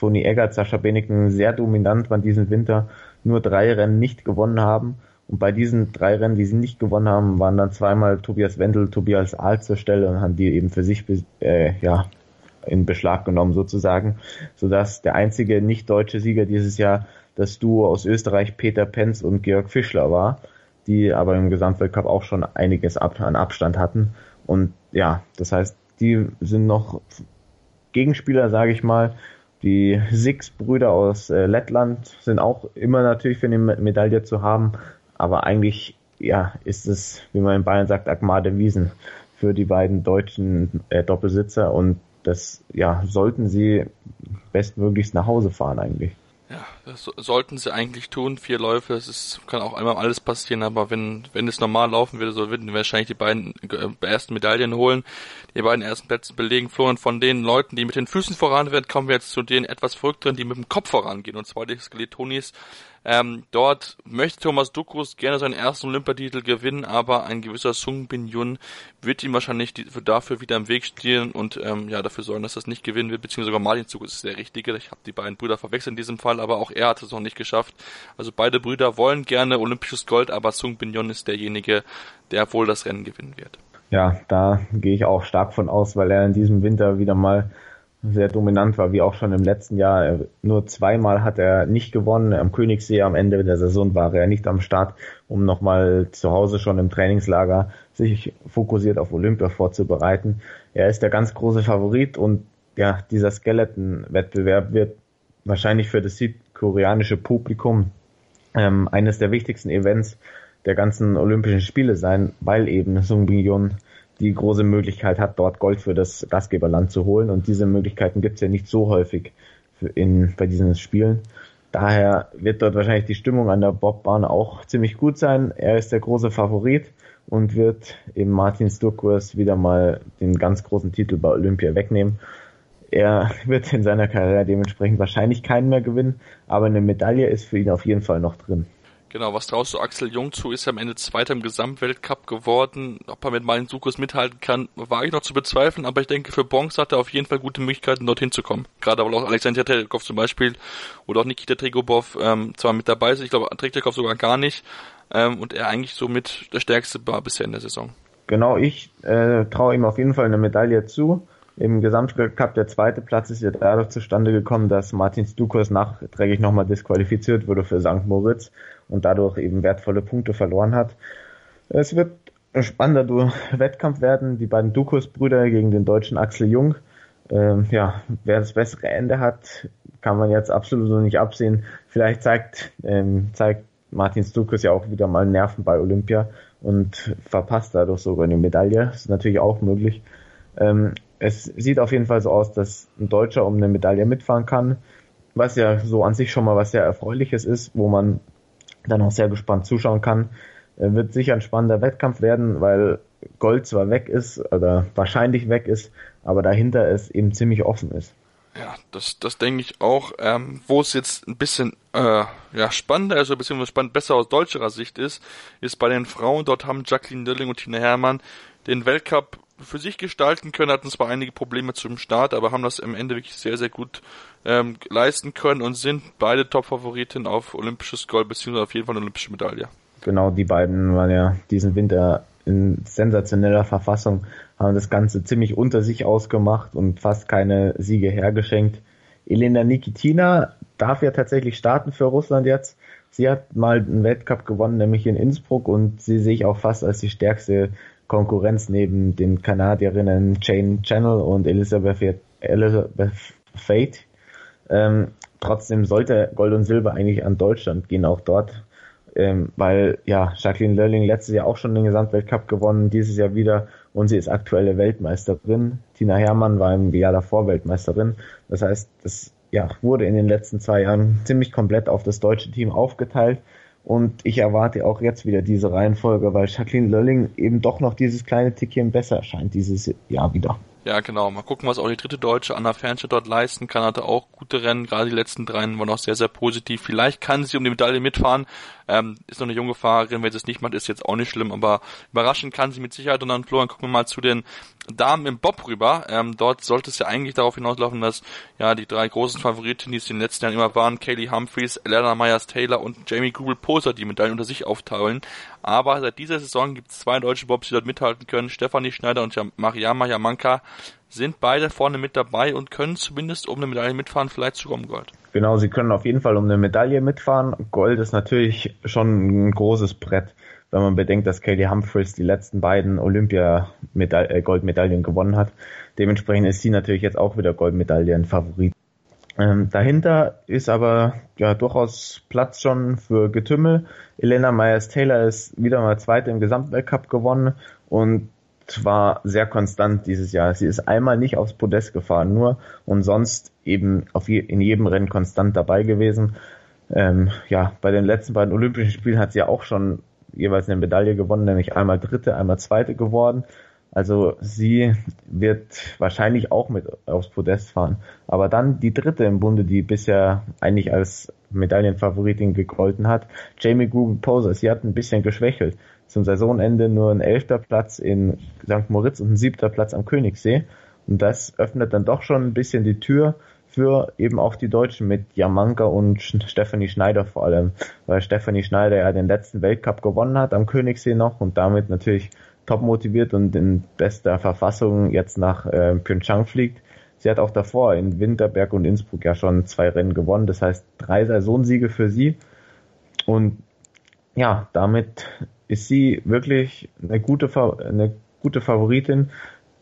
Toni Eggert, Sascha Beneken sehr dominant waren diesen Winter, nur drei Rennen nicht gewonnen haben. Und bei diesen drei Rennen, die sie nicht gewonnen haben, waren dann zweimal Tobias Wendel, Tobias Ahl zur Stelle und haben die eben für sich äh, ja, in Beschlag genommen sozusagen, sodass der einzige nicht deutsche Sieger dieses Jahr das Duo aus Österreich Peter Penz und Georg Fischler war, die aber im Gesamtweltcup auch schon einiges an Abstand hatten. Und ja, das heißt, die sind noch Gegenspieler, sage ich mal, die Six-Brüder aus äh, Lettland sind auch immer natürlich für eine Medaille zu haben, aber eigentlich ja, ist es, wie man in Bayern sagt, Agmade Wiesen für die beiden deutschen äh, Doppelsitzer und das ja, sollten sie bestmöglichst nach Hause fahren eigentlich. Das sollten sie eigentlich tun. Vier Läufe, es ist, kann auch einmal alles passieren, aber wenn, wenn es normal laufen würde, so würden wahrscheinlich die beiden äh, ersten Medaillen holen, die beiden ersten Plätze belegen. Florian, von den Leuten, die mit den Füßen voran werden, kommen wir jetzt zu den etwas verrückteren, die mit dem Kopf vorangehen, und zwar die Skeletonis ähm, dort möchte Thomas Dukus gerne seinen ersten Olympiatitel gewinnen, aber ein gewisser Sung Bin Yun wird ihm wahrscheinlich dafür wieder im Weg stehen und ähm, ja dafür sorgen, dass das nicht gewinnen wird, beziehungsweise sogar Martin Dukus ist der Richtige. Ich habe die beiden Brüder verwechselt in diesem Fall, aber auch er hat es noch nicht geschafft. Also beide Brüder wollen gerne olympisches Gold, aber Sung Bin Yun ist derjenige, der wohl das Rennen gewinnen wird. Ja, da gehe ich auch stark von aus, weil er in diesem Winter wieder mal sehr dominant war, wie auch schon im letzten Jahr. Nur zweimal hat er nicht gewonnen. Am Königssee am Ende der Saison war er nicht am Start, um nochmal zu Hause schon im Trainingslager sich fokussiert auf Olympia vorzubereiten. Er ist der ganz große Favorit und ja, dieser Skeleton-Wettbewerb wird wahrscheinlich für das südkoreanische Publikum ähm, eines der wichtigsten Events der ganzen Olympischen Spiele sein, weil eben Sung Bin die große Möglichkeit hat, dort Gold für das Gastgeberland zu holen. Und diese Möglichkeiten gibt es ja nicht so häufig in, bei diesen Spielen. Daher wird dort wahrscheinlich die Stimmung an der Bobbahn auch ziemlich gut sein. Er ist der große Favorit und wird eben Martin Sturkurs wieder mal den ganz großen Titel bei Olympia wegnehmen. Er wird in seiner Karriere dementsprechend wahrscheinlich keinen mehr gewinnen, aber eine Medaille ist für ihn auf jeden Fall noch drin. Genau, was traust du Axel Jung zu? Ist ja am Ende Zweiter im Gesamtweltcup geworden. Ob er mit Martin Sukus mithalten kann, war ich noch zu bezweifeln, aber ich denke, für Bonks hat er auf jeden Fall gute Möglichkeiten, dorthin zu kommen. Gerade weil auch Alexander Tretjakov zum Beispiel oder auch Nikita Trigobov ähm, zwar mit dabei sind, ich glaube Tretjakov sogar gar nicht, ähm, und er eigentlich so mit der stärkste war bisher in der Saison. Genau, ich äh, traue ihm auf jeden Fall eine Medaille zu. Im Gesamtcup der zweite Platz ist ja dadurch zustande gekommen, dass Martin Stukos nachträglich nochmal disqualifiziert wurde für St. Moritz und dadurch eben wertvolle Punkte verloren hat. Es wird ein spannender Wettkampf werden, die beiden Dukos-Brüder gegen den deutschen Axel Jung. Ähm, ja, wer das bessere Ende hat, kann man jetzt absolut so nicht absehen. Vielleicht zeigt, ähm, zeigt Martin Stukus ja auch wieder mal Nerven bei Olympia und verpasst dadurch sogar eine Medaille. Das ist natürlich auch möglich. Ähm, es sieht auf jeden Fall so aus, dass ein Deutscher um eine Medaille mitfahren kann, was ja so an sich schon mal was sehr Erfreuliches ist, wo man dann auch sehr gespannt zuschauen kann. Äh, wird sicher ein spannender Wettkampf werden, weil Gold zwar weg ist oder wahrscheinlich weg ist, aber dahinter es eben ziemlich offen ist. Ja, das, das denke ich auch. Ähm, wo es jetzt ein bisschen äh, ja, spannender ist, ein bisschen spannend besser aus deutscherer Sicht ist, ist bei den Frauen. Dort haben Jacqueline Dölling und Tina Herrmann den Weltcup für sich gestalten können, hatten zwar einige Probleme zum Start, aber haben das am Ende wirklich sehr, sehr gut ähm, leisten können und sind beide Top-Favoriten auf olympisches Gold, beziehungsweise auf jeden Fall eine olympische Medaille. Genau, die beiden waren ja diesen Winter in sensationeller Verfassung, haben das Ganze ziemlich unter sich ausgemacht und fast keine Siege hergeschenkt. Elena Nikitina darf ja tatsächlich starten für Russland jetzt. Sie hat mal einen Weltcup gewonnen, nämlich in Innsbruck und sie sehe ich auch fast als die stärkste Konkurrenz neben den Kanadierinnen Jane Channel und Elizabeth, Elizabeth Fate. Ähm, trotzdem sollte Gold und Silber eigentlich an Deutschland gehen, auch dort. Ähm, weil ja, Jacqueline Lörling letztes Jahr auch schon den Gesamtweltcup gewonnen, dieses Jahr wieder und sie ist aktuelle Weltmeisterin. Tina Hermann war im Jahr davor Weltmeisterin. Das heißt, das ja, wurde in den letzten zwei Jahren ziemlich komplett auf das deutsche Team aufgeteilt. Und ich erwarte auch jetzt wieder diese Reihenfolge, weil Jacqueline Lölling eben doch noch dieses kleine Tickchen besser erscheint dieses Jahr wieder. Ja, genau. Mal gucken, was auch die dritte Deutsche Anna Fernstedt dort leisten kann. Hatte auch gute Rennen. Gerade die letzten drei waren auch sehr, sehr positiv. Vielleicht kann sie um die Medaille mitfahren. Ähm, ist noch eine junge Fahrerin. Wenn sie es nicht macht, ist jetzt auch nicht schlimm. Aber überraschend kann sie mit Sicherheit. Und dann, Florian, gucken wir mal zu den Damen im Bob rüber. Ähm, dort sollte es ja eigentlich darauf hinauslaufen, dass ja die drei großen Favoriten, die es in den letzten Jahren immer waren, Kaylee Humphreys, Elena Myers-Taylor und Jamie Google-Poser, die Medaillen unter sich aufteilen. Aber seit dieser Saison gibt es zwei deutsche Bobs, die dort mithalten können. Stefanie Schneider und Mariama Yamanka sind beide vorne mit dabei und können zumindest um eine Medaille mitfahren, vielleicht sogar um Gold. Genau, sie können auf jeden Fall um eine Medaille mitfahren. Gold ist natürlich schon ein großes Brett, wenn man bedenkt, dass Kaylee Humphreys die letzten beiden Olympia-Goldmedaillen äh, gewonnen hat. Dementsprechend ist sie natürlich jetzt auch wieder Goldmedaillen-Favorit. Ähm, dahinter ist aber ja durchaus Platz schon für Getümmel. Elena Myers-Taylor ist wieder mal Zweite im Gesamtweltcup gewonnen und war sehr konstant dieses Jahr. Sie ist einmal nicht aufs Podest gefahren, nur und sonst eben auf je, in jedem Rennen konstant dabei gewesen. Ähm, ja, bei den letzten beiden Olympischen Spielen hat sie ja auch schon jeweils eine Medaille gewonnen, nämlich einmal Dritte, einmal Zweite geworden. Also sie wird wahrscheinlich auch mit aufs Podest fahren. Aber dann die dritte im Bunde, die bisher eigentlich als Medaillenfavoritin gegolten hat, Jamie Google Poser. Sie hat ein bisschen geschwächelt. Zum Saisonende nur ein elfter Platz in St. Moritz und ein siebter Platz am Königssee. Und das öffnet dann doch schon ein bisschen die Tür für eben auch die Deutschen mit Jamanka und Stephanie Schneider vor allem. Weil Stephanie Schneider ja den letzten Weltcup gewonnen hat am Königssee noch und damit natürlich top motiviert und in bester Verfassung jetzt nach äh, Pyeongchang fliegt. Sie hat auch davor in Winterberg und Innsbruck ja schon zwei Rennen gewonnen. Das heißt drei Saisonsiege für sie. Und ja, damit ist sie wirklich eine gute, eine gute Favoritin.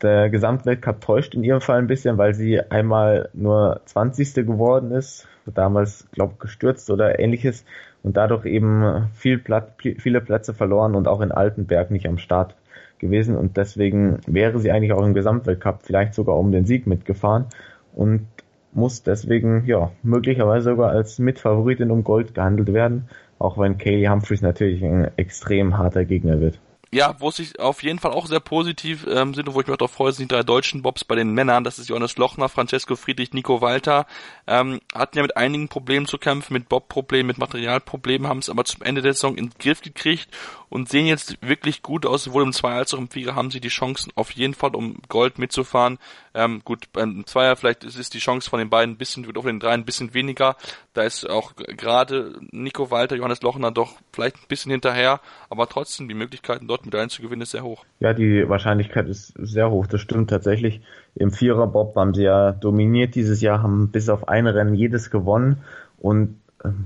der Gesamtweltcup täuscht in ihrem Fall ein bisschen, weil sie einmal nur 20. geworden ist, damals, glaube ich, gestürzt oder ähnliches und dadurch eben viel Platz, viele Plätze verloren und auch in Altenberg nicht am Start gewesen und deswegen wäre sie eigentlich auch im Gesamtweltcup vielleicht sogar um den Sieg mitgefahren und muss deswegen ja möglicherweise sogar als Mitfavoritin um Gold gehandelt werden, auch wenn Kaylee Humphreys natürlich ein extrem harter Gegner wird ja, wo es sich auf jeden Fall auch sehr positiv ähm, sind und wo ich mich auch darauf freue, sind die drei deutschen Bobs bei den Männern. Das ist Johannes Lochner, Francesco Friedrich, Nico Walter. Ähm, hatten ja mit einigen Problemen zu kämpfen, mit Bob-Problemen, mit Materialproblemen, haben es aber zum Ende der Saison in den Griff gekriegt und sehen jetzt wirklich gut aus. Sowohl im Zweier als auch im Vierer haben sie die Chancen auf jeden Fall, um Gold mitzufahren. Ähm, gut, beim Zweier vielleicht ist die Chance von den beiden ein bisschen, auf den dreien ein bisschen weniger. Da ist auch gerade Nico Walter, Johannes Lochner doch vielleicht ein bisschen hinterher, aber trotzdem die Möglichkeiten dort Medaillen zu gewinnen ist sehr hoch. Ja, die Wahrscheinlichkeit ist sehr hoch, das stimmt tatsächlich. Im Vierer Bob haben sie ja dominiert dieses Jahr, haben bis auf ein Rennen jedes gewonnen und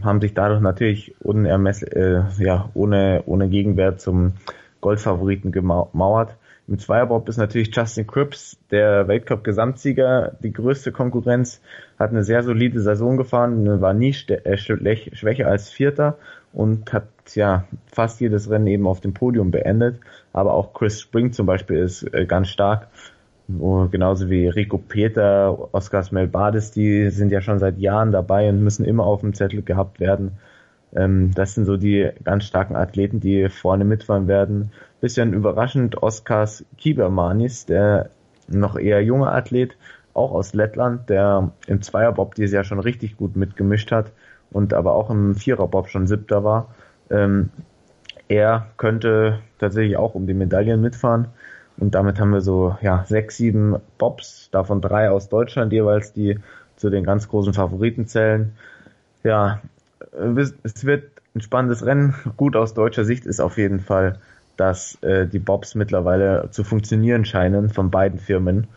haben sich dadurch natürlich unermess äh, ja, ohne, ohne Gegenwert zum Goldfavoriten gemauert. Im Zweierbob ist natürlich Justin Cripps, der Weltcup-Gesamtsieger, die größte Konkurrenz, hat eine sehr solide Saison gefahren, war nie äh, schwächer als Vierter und hat ja fast jedes Rennen eben auf dem Podium beendet. Aber auch Chris Spring zum Beispiel ist äh, ganz stark genauso wie Rico Peter, Oskar Smelbades, die sind ja schon seit Jahren dabei und müssen immer auf dem Zettel gehabt werden. Ähm, das sind so die ganz starken Athleten, die vorne mitfahren werden. Bisschen überraschend Oskars Kibermanis, der noch eher junge Athlet, auch aus Lettland, der im Zweierbob dieses Jahr schon richtig gut mitgemischt hat und aber auch im Viererbob schon siebter war. Ähm, er könnte tatsächlich auch um die Medaillen mitfahren. Und damit haben wir so ja, sechs, sieben Bobs, davon drei aus Deutschland jeweils, die zu den ganz großen Favoriten zählen. Ja, es wird ein spannendes Rennen. Gut aus deutscher Sicht ist auf jeden Fall, dass äh, die Bobs mittlerweile zu funktionieren scheinen von beiden Firmen,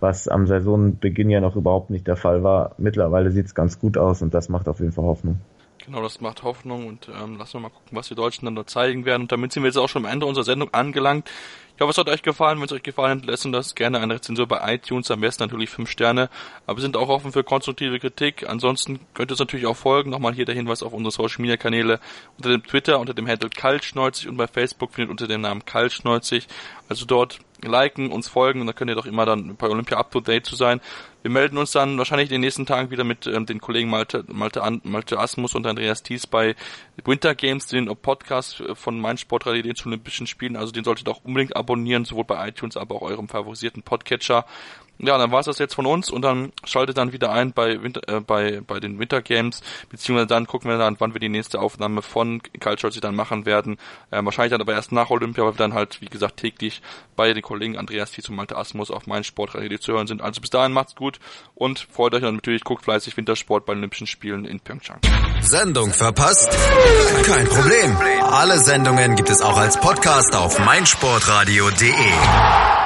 was am Saisonbeginn ja noch überhaupt nicht der Fall war. Mittlerweile sieht es ganz gut aus und das macht auf jeden Fall Hoffnung. Genau, das macht Hoffnung und ähm, lassen wir mal gucken, was die Deutschen dann da zeigen werden. Und damit sind wir jetzt auch schon am Ende unserer Sendung angelangt. Ich hoffe, es hat euch gefallen. Wenn es euch gefallen hat, lasst uns das gerne eine Rezension bei iTunes. Am besten natürlich fünf Sterne. Aber wir sind auch offen für konstruktive Kritik. Ansonsten könnt ihr es natürlich auch folgen. Nochmal hier der Hinweis auf unsere Social Media Kanäle. Unter dem Twitter, unter dem Handle Kaltschneuzig und bei Facebook findet unter dem Namen Kaltschneuzig. Also dort liken, uns folgen und dann könnt ihr doch immer dann bei Olympia up to date zu sein. Wir melden uns dann wahrscheinlich in den nächsten Tagen wieder mit ähm, den Kollegen Malte, Malte, Malte Asmus und Andreas Thies bei Winter Games, den Podcast von meinsportradio den zu Olympischen Spielen. Also den solltet ihr auch unbedingt abonnieren, sowohl bei iTunes, aber auch eurem favorisierten Podcatcher. Ja, dann war es das jetzt von uns und dann schaltet dann wieder ein bei Winter, äh, bei bei den Winter Games, beziehungsweise dann gucken wir dann, wann wir die nächste Aufnahme von Culture dann machen werden. Äh, wahrscheinlich dann aber erst nach Olympia, weil wir dann halt, wie gesagt, täglich bei den Kollegen Andreas Thies und Malte Asmus auf meinen Sportradio zu hören sind. Also bis dahin macht's gut und freut euch dann natürlich, guckt fleißig Wintersport bei den Olympischen Spielen in Pyeongchang. Sendung verpasst? Kein Problem. Alle Sendungen gibt es auch als Podcast auf meinsportradio.de.